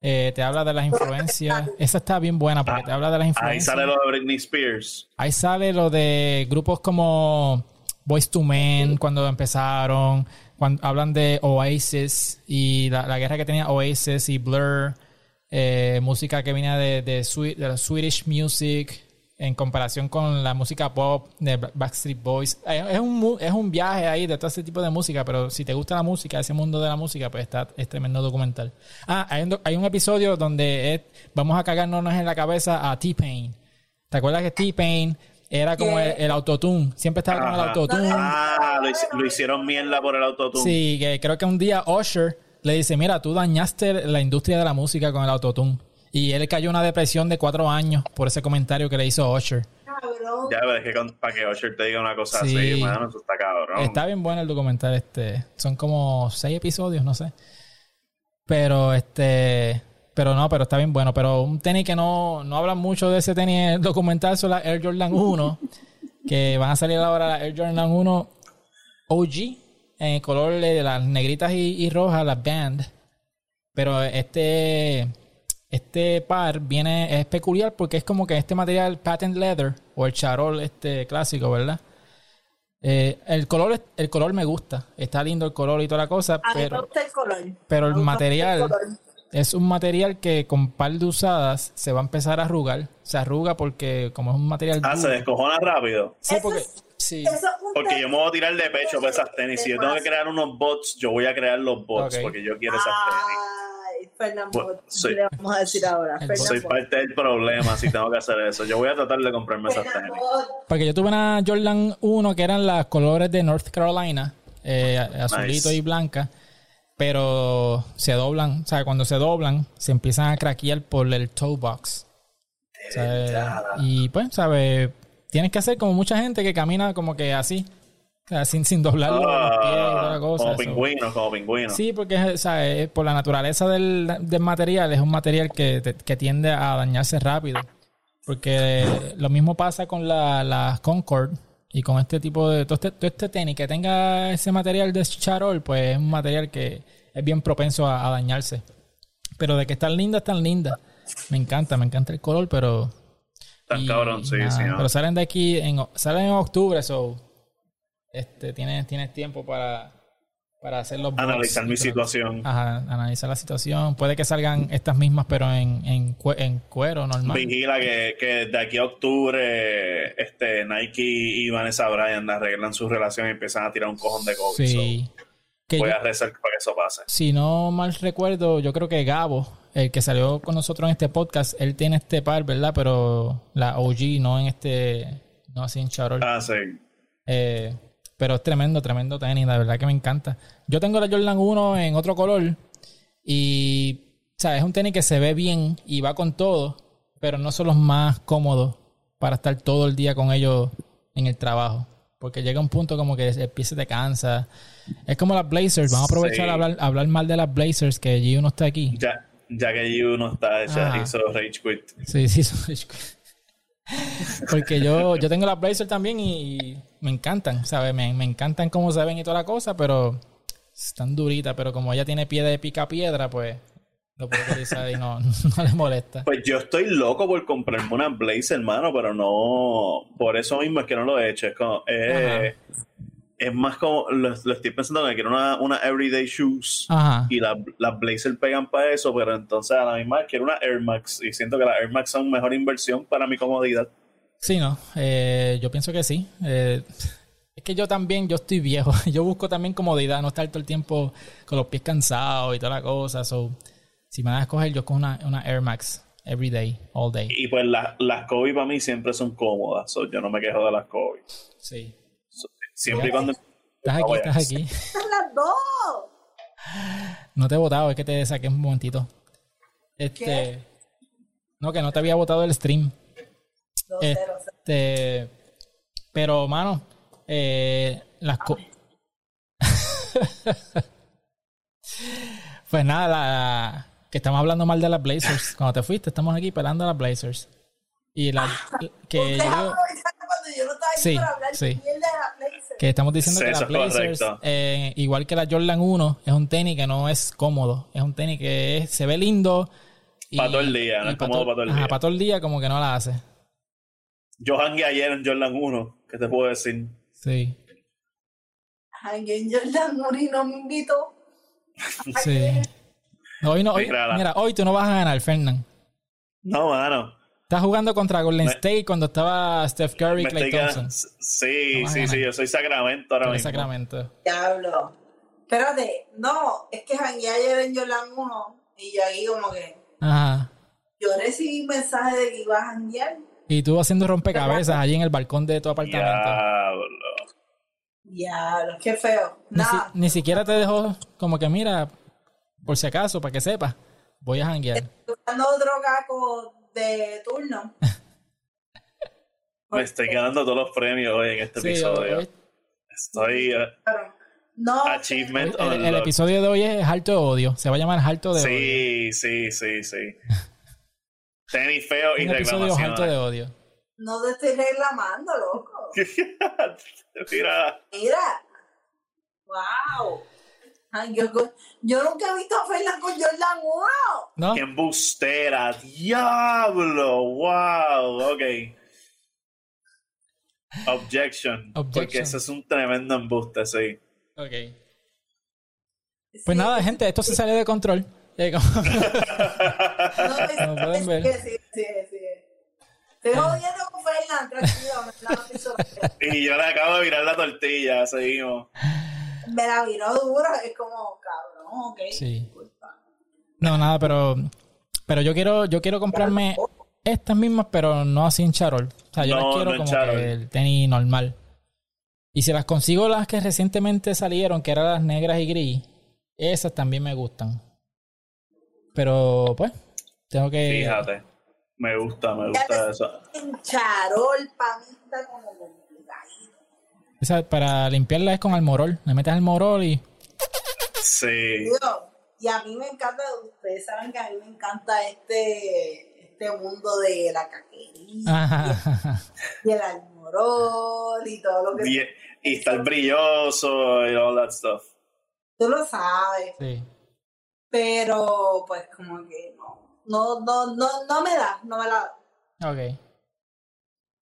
Eh, te habla de las influencias. Esa está bien buena porque te habla de las Ahí influencias. sale lo de Britney Spears. Ahí sale lo de grupos como Boys to Men cuando empezaron, cuando hablan de Oasis y la, la guerra que tenía Oasis y Blur, eh, música que venía de, de, de la Swedish music en comparación con la música pop de Ba- Backstreet Boys. Eh, Es un, es un viaje ahí de todo ese tipo de música, pero si te gusta la música, ese mundo de la música, pues está es tremendo documental. Ah, hay un, hay un episodio donde es- vamos a cagarnos en la cabeza a T-Pain. ¿Te acuerdas que T-Pain era como el, el autotune? Siempre estaba con el Ajá. autotune. Ah, lo hicieron mierda por el autotune. Sí, que creo que un día Usher le dice, mira, tú dañaste la industria de la música con el autotune. Y él cayó en una depresión de cuatro años por ese comentario que le hizo Usher. Cabrón. Ya ves que con- para que Usher te diga una cosa Sí. así, mano, eso está cabrón. Está bien bueno el documental, este. Son como seis episodios, no sé. Pero este. Pero no, pero está bien bueno. Pero un tenis que no, no hablan mucho de ese tenis el documental son las Air Jordan 1. que van a salir ahora las Air Jordan 1 OG. En el color de las negritas y, y rojas, las band. Pero este. Este par viene, es peculiar porque es como que este material patent leather o el charol este clásico, ¿verdad? Eh, el color es- el color me gusta, está lindo el color y toda la cosa, A mí me pero, gusta el color. pero el material el color. es un material que con par de usadas se va a empezar a arrugar. Se arruga porque como es un material Ah, se descojona rápido. Sí, Eso porque es- sí. Eso Porque yo me voy a tirar de pecho para esas tenis. Si yo tengo que crear unos bots, yo voy a crear los bots porque yo quiero esas tenis. Ay, Fernando, Bueno, le vamos a decir ahora. Fernando. Soy parte del problema si tengo que hacer eso. Yo voy a tratar de comprarme esas tenis. Porque yo tuve una Jordan 1 que eran las colores de North Carolina, eh, azulito Nice. y blanca, pero se doblan, o sea, cuando se doblan, se empiezan a craquear por el toe box. Y pues, ¿sabes? Tienes que hacer como mucha gente que camina como que así, sin, sin doblar los pies la Ah, cosa. como pingüinos, como pingüinos. Sí, porque o sea, es por la naturaleza del, del material, es un material que, que tiende a dañarse rápido. Porque lo mismo pasa con la- las Concord y con este tipo de. Todo este, todo este tenis que tenga ese material de charol, pues es un material que es bien propenso a, a dañarse. Pero de que están lindas, están lindas. Me encanta, me encanta el color, pero. Tan cabrón, sí, sí. Pero salen de aquí, en, salen en octubre, so. Este, tienes, tienes tiempo para, para hacer los Analizar mi situación. Ajá, analizar la situación. Puede que salgan estas mismas, pero en, en, cue- en cuero normal. Vigila que, que de aquí a octubre este, Nike y Vanessa Bryan arreglan su relación y empiezan a tirar un cojón de COVID. Sí. So, Que voy yo- a rezar para que eso pase. si no mal recuerdo, yo creo que Gabo, el que salió con nosotros en este podcast, él tiene este par, ¿verdad? Pero la OG, no en este, no así en charol. Ah, sí. Eh, pero es tremendo, tremendo tenis, la verdad que me encanta. Yo tengo la Jordan 1 en otro color y, o sea, es un tenis que se ve bien y va con todo, pero no son los más cómodos para estar todo el día con ellos en el trabajo. Porque llega un punto como que el pie se te cansa. Es como las Blazers. Vamos a aprovechar Sí. a hablar, a hablar mal de las Blazers, que G no está aquí. Ya, ya que allí uno está hecha, Ah. hizo Rage Quit. Sí, sí, son Porque yo, yo tengo las Blazers también y me encantan, ¿sabes? Me, me encantan cómo se ven y toda la cosa, pero están duritas. Pero como ella tiene pie de pica piedra, pues lo puedo utilizar y no, no le molesta. Pues yo estoy loco por comprarme una Blaze, hermano, pero no. Por eso mismo es que no lo he hecho. Es, como- eh, es más como. Lo, lo estoy pensando que quiero una, una Everyday Shoes. Ajá. Y la- las Blazer pegan para eso, pero entonces a la misma quiero una Air Max. Y siento que las Air Max son mejor inversión para mi comodidad. Sí, no. Eh, yo pienso que sí. Eh, es que yo también, yo estoy viejo. Yo busco también comodidad, no estar todo el tiempo con los pies cansados y toda la cosa. So, si me vas a escoger, yo con una, una Air Max. every day, all day. Y pues la- las Kobe para mí siempre son cómodas. so yo no me quejo de las Kobe. Sí. Siempre y cuando. Estás aquí, estás aquí. Son las dos. No te he votado, es que te saqué un momentito. Este. ¿Qué? No, que no te había votado el stream. Dos, cero, cero. Este. Pero, mano, eh, las co- Pues nada, la- que estamos hablando mal de las Blazers. Cuando te fuiste, estamos aquí pelando a las Blazers. Y la que yo cuando yo no estaba ahí Sí, para hablar sí. de la Blazer. Que estamos diciendo Sí, que es Blazers, eh, igual que la Jordan 1, es un tenis que no es cómodo. Es un tenis que es- se ve lindo. y- Pa' todo el día, no y es cómodo pa' todo el ajá, día. pa' todo el día como que no la hace. Yo hangué ayer en Jordan 1. ¿Qué te puedo decir? Sí, Alguien Jordan Muri no me invitó. sí. Hoy no, hoy, mira, hoy tú no vas a ganar, Fernand. No, mano. Estás jugando contra Golden Me- State cuando estaba Steph Curry y Clay estoy Thompson. Sí, No sí, sí. Yo soy Sacramento ahora Con mismo. Sacramento. Diablo. Espérate, no, es que jangué ayer en Jordan 1 y yo ahí como que Ajá. yo recibí mensaje de que iba a janguear. Y tú haciendo rompecabezas allí en el balcón de tu apartamento. Diablo. Diablo, qué feo. Ni, si- ni siquiera te dejó como que mira, por si acaso, para que sepas, voy a janguear. buscando otro caco de turno. Me estoy ganando todos los premios hoy en este Sí, episodio. hoy- Estoy. eh, No, Achievement el, episodio de hoy es Harto de Odio. Se va a llamar Harto de Odio. Sí, sí, sí, sí. Tenis feo y Un episodio Harto de. Odio. no te estoy reclamando, loco. Mira, Mira. Wow. Ay, yo, yo nunca he visto a Fernan con Jordan 1. ¿No? qué embustera. Diablo. Wow. Ok. Objection. Porque ese es un tremendo embuste, sí. Ok. Pues nada, gente, esto se sale de control. Eh, como- No, es, Como pueden ver. sí, sí, sí. Estoy jodiendo con Fernan, tranquilo, me la piso. Y yo le acabo de virar la tortilla. Seguimos. Me la viró duro, es como, cabrón, ok. Sí. Disculpa. No, nada, pero pero yo quiero yo quiero comprarme estas mismas, pero no así en charol. O sea, yo No, las quiero no en como charol. que el tenis normal. Y si las consigo las que recientemente salieron, que eran las negras y gris, esas también me gustan. Pero pues, tengo que Fíjate. Me gusta, me gusta eso. En charol, pa' mí está como. Esa para limpiarla es con almorol. Le metes almorol y Sí. Digo, Y a mí me encanta, ustedes saben que a mí me encanta este, este mundo de la caquería Ajá. y el almorol y todo lo que Y, y estar brilloso y all that stuff. tú lo sabes. Sí. Pero pues como que no, no, no, no, no me da, no me la da. Ok.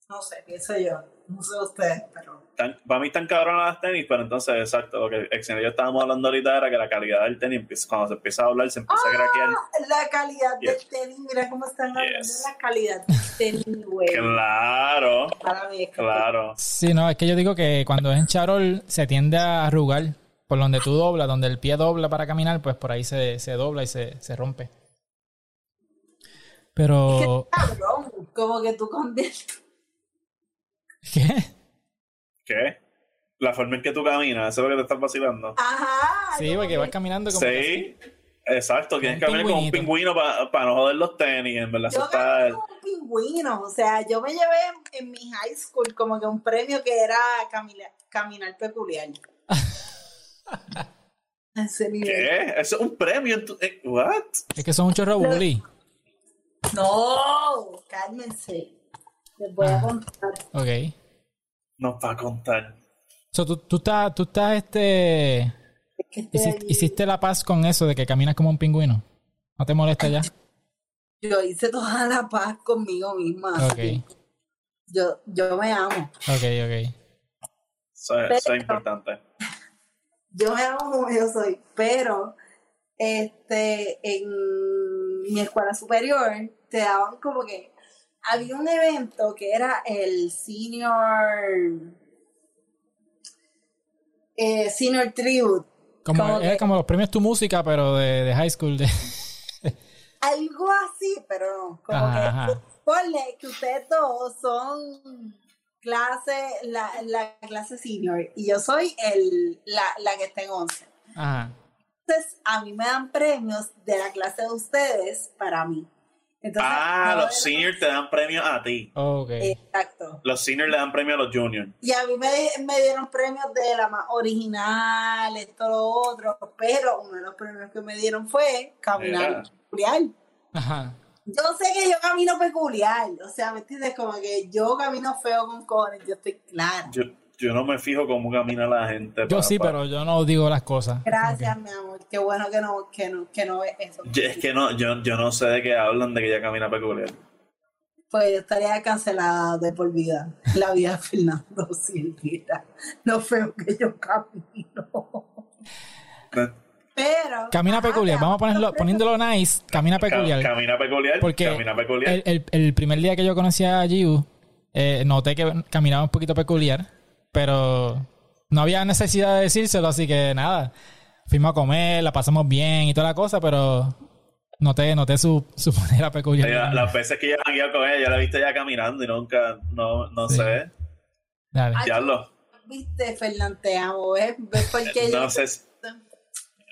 No sé, pienso yo. No sé ustedes, pero. Tan- para mí están cabronas las tenis, pero entonces, exacto, lo que Exen y yo estábamos hablando ahorita era que la calidad del tenis, cuando se empieza a hablar, se empieza a craquear. La calidad Yes. del tenis, mira cómo están hablando Yes. de la calidad del tenis, güey. Claro, Para mí es que claro. Sí, no, es que yo digo que cuando es en charol se tiende a arrugar. Por donde tú doblas, donde el pie dobla para caminar, pues por ahí se, se dobla y se, se rompe. Pero. cabrón, como que tú conviertes. ¿Qué? ¿Qué? La forma en que tú caminas, eso es lo que te estás vacilando. Ajá. Sí, porque que- vas caminando como. que Sí, exacto, tienes que caminar como un pingüino para no joder los tenis, en verdad. Yo está- caminé como un pingüino, o sea, yo me llevé en, en mi high school como que un premio que era camina- caminar peculiar. En. ¿Qué? Eso es un premio. eh, ¿What? Es que son un chorro bully. No, cálmense. Les voy a Ah. contar. Ok. Nos va a contar. So, tú, tú estás, tú estás, este. Es que estoy Hiciste, la paz con eso de que caminas como un pingüino. ¿No te molesta ya? Yo hice toda la paz conmigo misma. Ok. Yo, yo me amo. Ok, ok. Eso, es- eso es importante. Yo me amo como yo soy, pero este en mi escuela superior te daban como que había un evento que era el senior eh, senior tribute Como, Como es que- como los premios tu música, pero de, de high school. De... algo así, pero no. Como Ajá, que ajá. ponle que ustedes dos son clase, la, la clase senior y yo soy el, la, la que está en 11. Ajá. Entonces, a mí me dan premios de la clase de ustedes para mí. Entonces, Ah, los seniors te dan premios a ti. Ok. Exacto. Los seniors le dan premios a los juniors. Y a mí me, me dieron premios de la más original, esto, lo otro, pero uno de los premios que me dieron fue caminar peculiar. Ajá. Yo sé que yo camino peculiar, o sea, ¿me entiendes? Como que yo camino feo con cojones, yo estoy clara. Yo, yo no me fijo cómo camina la gente. Yo sí, pero yo no digo las cosas. Gracias, mi amor, qué bueno que no, que no, que no ves eso. Yo- es que no, yo, yo no sé de qué hablan de que ella camina peculiar. Pues yo estaría cancelada de por vida. La vida de Fernando Silvira. Lo feo que yo camino. Pero. Camina peculiar. Vamos a ponerlo, poniéndolo nice. Camina Ca- peculiar. camina peculiar. Porque camina peculiar. El, el- el primer día que yo conocí a Giu, eh, noté que caminaba un poquito peculiar, pero no había necesidad de decírselo, así que nada. Fuimos a comer, la pasamos bien y toda la cosa, pero noté, noté su, su manera peculiar. Las veces que yo he jangueado con ella, yo la he visto ya caminando y nunca, no, no Sí. sé. Dale. Ay, Diablo. Viste, Fernando, te amo. ¿Ves, ¿Ves por qué yo No sé, si-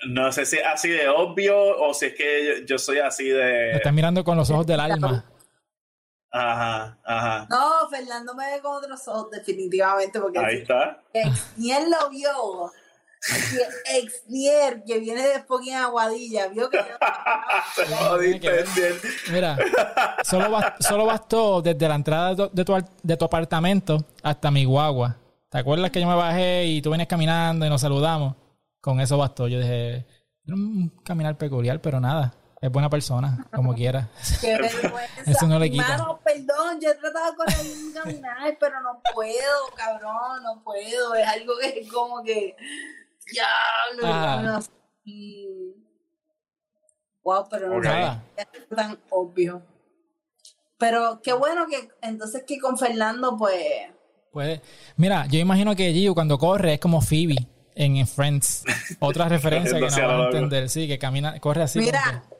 no sé si es así de obvio o si es que yo, yo soy así Me de. estás mirando con los ojos del alma. Ajá, ajá. No, Fernando me ve con otros ojos, definitivamente, porque Ahí está. Exnier lo vio. Exnier, que viene de fucking Aguadilla, vio que. Mira, solo, bas- solo bastó desde la entrada de tu, de tu apartamento hasta mi guagua. ¿Te acuerdas que yo me bajé y tú venías caminando y nos saludamos? Con eso bastó. Yo dije, un caminar peculiar, pero nada. Es buena persona, como quiera. Qué vergüenza. Eso no le quita. Mano, perdón, yo he tratado con él de caminar, pero no puedo, cabrón, no puedo. Es algo que es como que. Diablo, Ah. no así. Wow, pero no es tan obvio. Pero qué bueno que entonces que con Fernando, pues. Puede. Mira, yo imagino que Gio cuando corre es como Phoebe en, en Friends. Otra referencia que no van a entender. Sí, que camina, corre así. Mira, como que-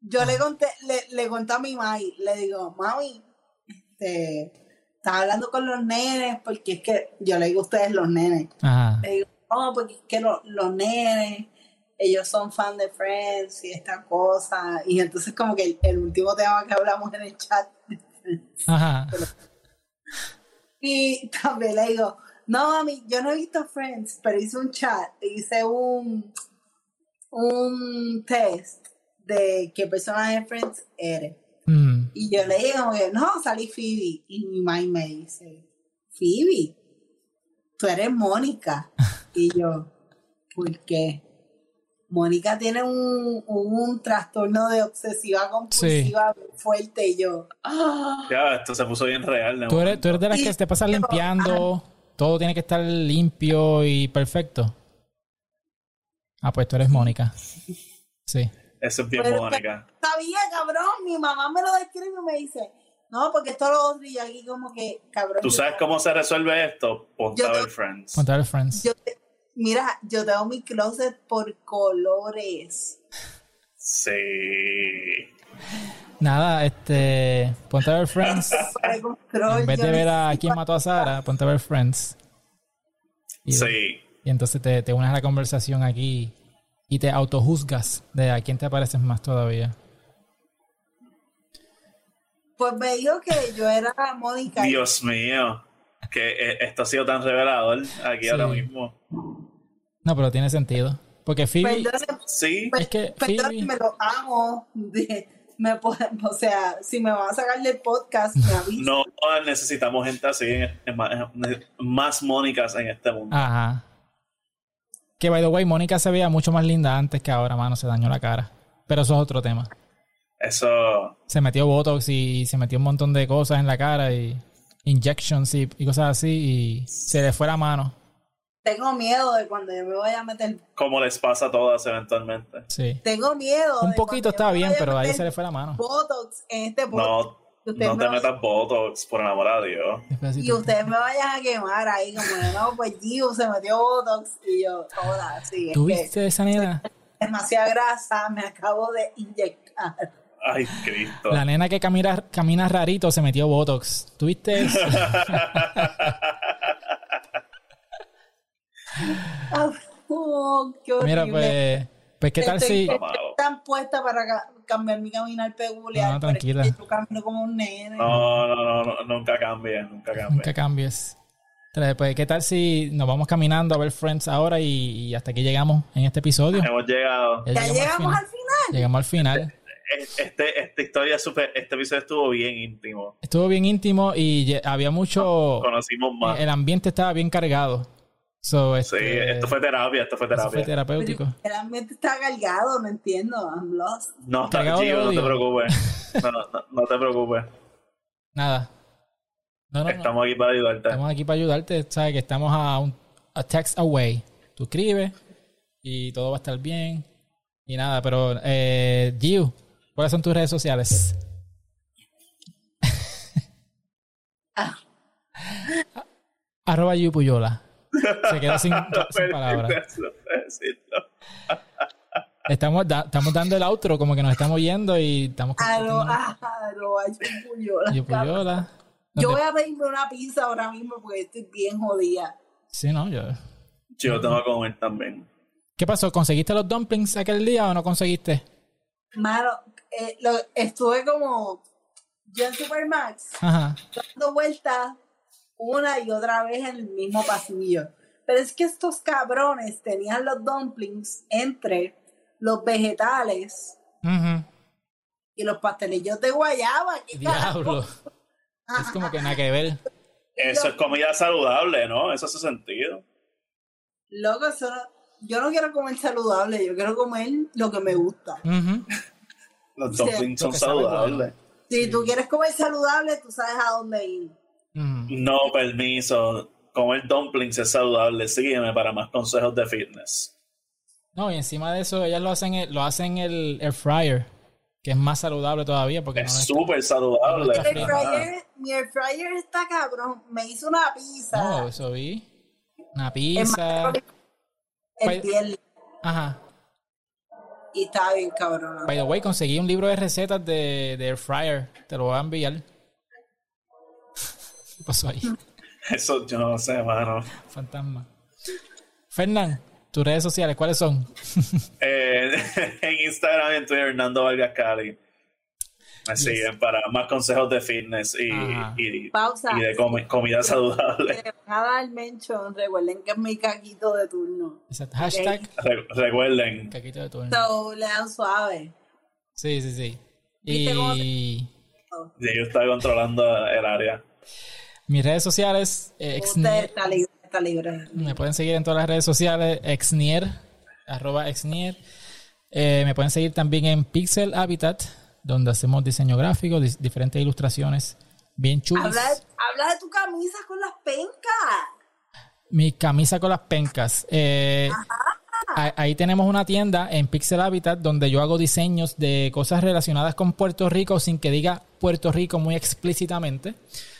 yo le conté, le, le conté a mi mami, le digo, mami, este, estaba hablando con los nenes, porque es que yo le digo a ustedes los nenes. Ajá. Le digo, no, porque es que lo- los nenes, ellos son fan de Friends y esta cosa. Y entonces como que el, el último tema que hablamos en el chat. Ajá. Y también le digo, no, mami, yo no he visto Friends, pero hice un chat, hice un, un test de qué personaje de Friends eres. Mm. Y yo le digo, no, salí Phoebe. Y mi mami me dice, Phoebe, tú eres Mónica. Y yo, ¿por qué? Mónica tiene un, un trastorno de obsesiva compulsiva muy fuerte. Y yo, ah. Ya, esto se puso bien real. ¿no? ¿Tú eres, tú eres de las que te pasas limpiando, todo tiene que estar limpio y perfecto. Ah, pues tú eres Mónica. Sí. Eso es bien Mónica. sabía, cabrón. Mi mamá me lo describe y me dice, no, porque esto lo otro. Y yo aquí como que, cabrón. ¿Tú sabes cómo se resuelve esto? Ponte a ver Friends. Ponte a ver Friends. yo te- mira, yo tengo mi closet por colores. Sí. Nada, este. Ponte a ver Friends. En vez de ver a quién mató a Sara, ponte a ver Friends. Y, Sí. y entonces te, te unes a la conversación aquí y te autojuzgas de a quién te pareces más todavía. Pues me dijo que yo era Mónica. Dios mío. Que eh, esto ha sido tan revelador aquí Sí. ahora mismo. No, pero tiene sentido. Porque Phoebe. Perdóneme, Sí. Es que perdóneme, Phoebe- me lo amo. De- me o sea, si me van a sacar del podcast, me avisan. No necesitamos gente así, más, en- más Mónicas en este mundo. Ajá. Que by the way, Mónica se veía mucho más linda antes que ahora, mano. Se dañó la cara. Pero eso es otro tema. Eso. Se metió Botox y se metió un montón de cosas en la cara y injections y, y cosas así y se le fue la mano. Tengo miedo de cuando yo me vaya a meter. Como les pasa a todas eventualmente. Sí. Tengo miedo. Un poquito está bien, pero ahí se le fue la mano. Botox en este podcast. No, no me te metas Botox, por el amor a Dios. Y ustedes me vayan a quemar ahí, como no, pues Gio se metió Botox y yo, toda, sí. es ¿Tú que- viste esa nena? demasiada grasa, me acabo de inyectar. Ay, Cristo. La nena que camina, camina rarito se metió Botox. ¿Tuviste eso? Ah, oh, qué horrible. Mira, pues, pues ¿qué tal Estoy- si... estoy tan puesta para ca- cambiar mi caminar peculiar. No, tranquila. Yo camino como un nene. No, no, no, no, nunca cambie, nunca cambie. Nunca cambies. Entonces, Pues, ¿qué tal si nos vamos caminando a ver Friends ahora y, y hasta aquí llegamos en este episodio? Hemos llegado. Ya Ya llegamos, llegamos al al final. Llegamos al final. Este, esta historia es súper, este episodio estuvo bien íntimo. Estuvo bien íntimo y había mucho... Conocimos más. El ambiente estaba bien cargado. So, Sí, este, esto fue terapia, esto fue terapia. fue terapéutico. El ambiente está cargado, no entiendo. I'm lost. No, está, Gio, no te preocupes. No, no, no te preocupes. Nada. No, no, no. Estamos aquí para ayudarte. Estamos aquí para ayudarte. Sabes que estamos a un a text away. Tú escribes y todo va a estar bien. Y nada, pero eh, Gio, ¿cuáles son tus redes sociales? Ah. Arroba Gio Puyola. Se quedó sin, sin palabras. Estamos, da- estamos dando el outro como que nos estamos yendo y estamos Aro, compartiendo. aro, ay, yo puyola. Gio Puyola. Yo ¿Dónde- voy a pedirme una pizza ahora mismo porque estoy bien jodida. Sí, no, yo... Yo tengo que comer también. ¿Qué pasó? ¿Conseguiste los dumplings aquel día o no conseguiste? Mano, eh, lo- estuve como yo en Supermax Ajá. dando vueltas una y otra vez en el mismo pasillo. Pero es que estos cabrones tenían los dumplings entre los vegetales Ujú. y los pastelillos de guayaba. ¿Qué carajo? Diablo. Es como que nada que ver. Eso es comida saludable, ¿no? Eso hace sentido. Loco, eso no- yo no quiero comer saludable, yo quiero comer lo que me gusta. Los dumplings son saludables. Si tú quieres comer saludable, tú sabes a dónde ir. No, permiso. Comer dumplings es saludable. Sígueme para más consejos de fitness. No, y encima de eso, ellas lo hacen, en- lo hacen en el air fryer, que es más saludable todavía porque no Es es- súper saludable. no El fryer, mi air fryer está cabrón. Me hizo una pizza. No, eso vi. Una pizza. El Pues- viernes Ajá. y estaba bien cabrón. By the way, conseguí un libro de recetas de, de air fryer. Te lo voy a enviar. ¿Qué pasó ahí? Eso yo no sé, mano. Fantasma. Fernán, tus redes sociales, ¿cuáles son? Eh, en Instagram y en Twitter, Hernando Vargas Cali. Me siguen para más consejos de fitness y, y, Pausa. y de comi- comida saludable. Le van a dar mention. Recuerden que es mi caquito de turno. Exacto. Hashtag Re- recuerden, caquito de turno. So, le dan suave. Sí, sí, sí. ¿Viste cómo Y yo estoy controlando el área. Mis redes sociales, eh, exnier- está libre, está libre. me pueden seguir en todas las redes sociales, exnier, arroba exnier. Eh, me pueden seguir también en Pixel Habitat, donde hacemos diseño gráfico, diferentes ilustraciones bien chulas. Habla, habla de tu camisa con las pencas. Mi camisa con las pencas. Eh, a- ahí tenemos una tienda en Pixel Habitat donde yo hago diseños de cosas relacionadas con Puerto Rico sin que diga Puerto Rico muy explícitamente.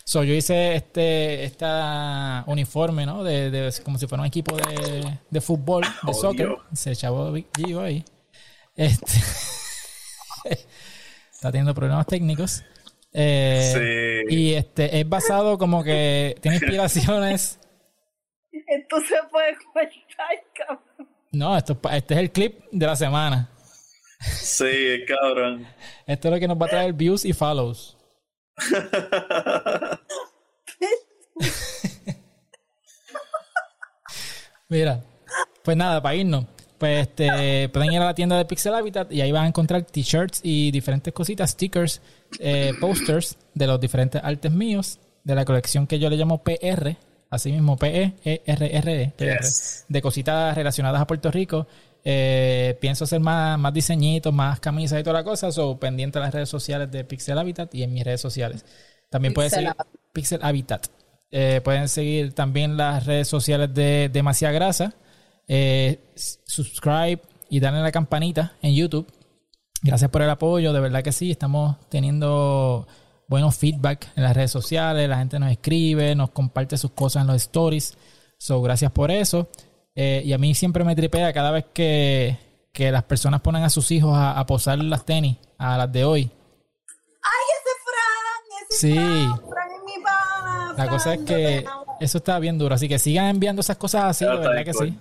So, yo hice este esta uniforme, ¿no? De, de- como si fuera un equipo de, de fútbol, de Oh, soccer. Dios. Se echaba Gio ahí. Este, está teniendo problemas técnicos. Eh, Sí. Y este es basado como que tiene inspiraciones. Entonces puede cortar, cabrón. No, esto, es pa- este es el clip de la semana. Sí, cabrón. Esto es lo que nos va a traer views y follows. Mira, pues nada, para irnos. Pues este, pueden ir a la tienda de Pixel Habitat y ahí van a encontrar t-shirts y diferentes cositas, stickers, eh, posters de los diferentes artes míos de la colección que yo le llamo PR, así mismo P-E-R-R-E, PR, Yes. de cositas relacionadas a Puerto Rico. Eh, pienso hacer más, más diseñitos, más camisas y toda la cosa, so pendiente a las redes sociales de Pixel Habitat y en mis redes sociales. También pueden Pixel seguir Habitat. Pixel Habitat. Eh, pueden seguir también las redes sociales de Demasiada Grasa. Eh, subscribe y darle a la campanita en YouTube. Gracias por el apoyo, de verdad que sí, estamos teniendo buenos feedback en las redes sociales, la gente nos escribe, nos comparte sus cosas en los stories. So, gracias por eso. Eh, y a mí siempre me tripea cada vez que, que las personas ponen a sus hijos a, a posar las tenis, a las de hoy. ¡Ay, ese Fran! ¡Ese Sí. Fran! ¡Fran es mi pana! La cosa es que eso está bien duro. Así que sigan enviando esas cosas así, está verdad que sí.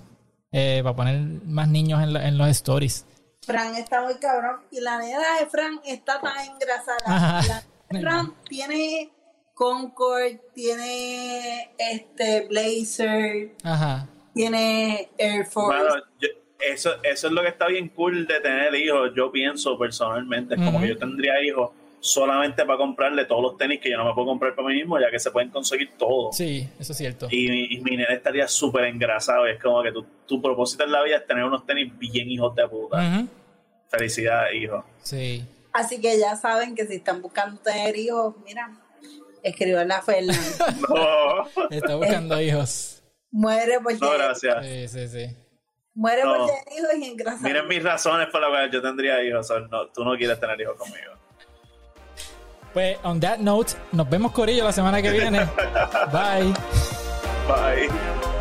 Eh, para poner más niños en, la- en los stories. Fran está muy cabrón. Y la nena de Fran está tan engrasada. Ajá. La de Fran tiene Concord, tiene este Blazer, Ajá. Tiene Air Force. Yo- eso, eso es lo que está bien cool de tener hijos, yo pienso personalmente. Es como que yo tendría hijos solamente para comprarle todos los tenis que yo no me puedo comprar para mí mismo, ya que se pueden conseguir todos. Sí, eso es cierto. Y, mi- y mi nene estaría súper engrasado. y Es como que tu, tu propósito en la vida es tener unos tenis bien hijos de puta. Ujú. Felicidades, hijo. Sí. Así que ya saben que si están buscando tener hijos, mira, escriban a Fernanda. No, Está buscando hijos. Muere por no, gracias. Sí, sí, sí. muere No. por tener hijos y engrasar. Miren mis razones por las cuales yo tendría hijos. son- no, tú no quieres tener hijos conmigo. Pues, on that note, nos vemos Corillo la semana que viene. Bye. Bye.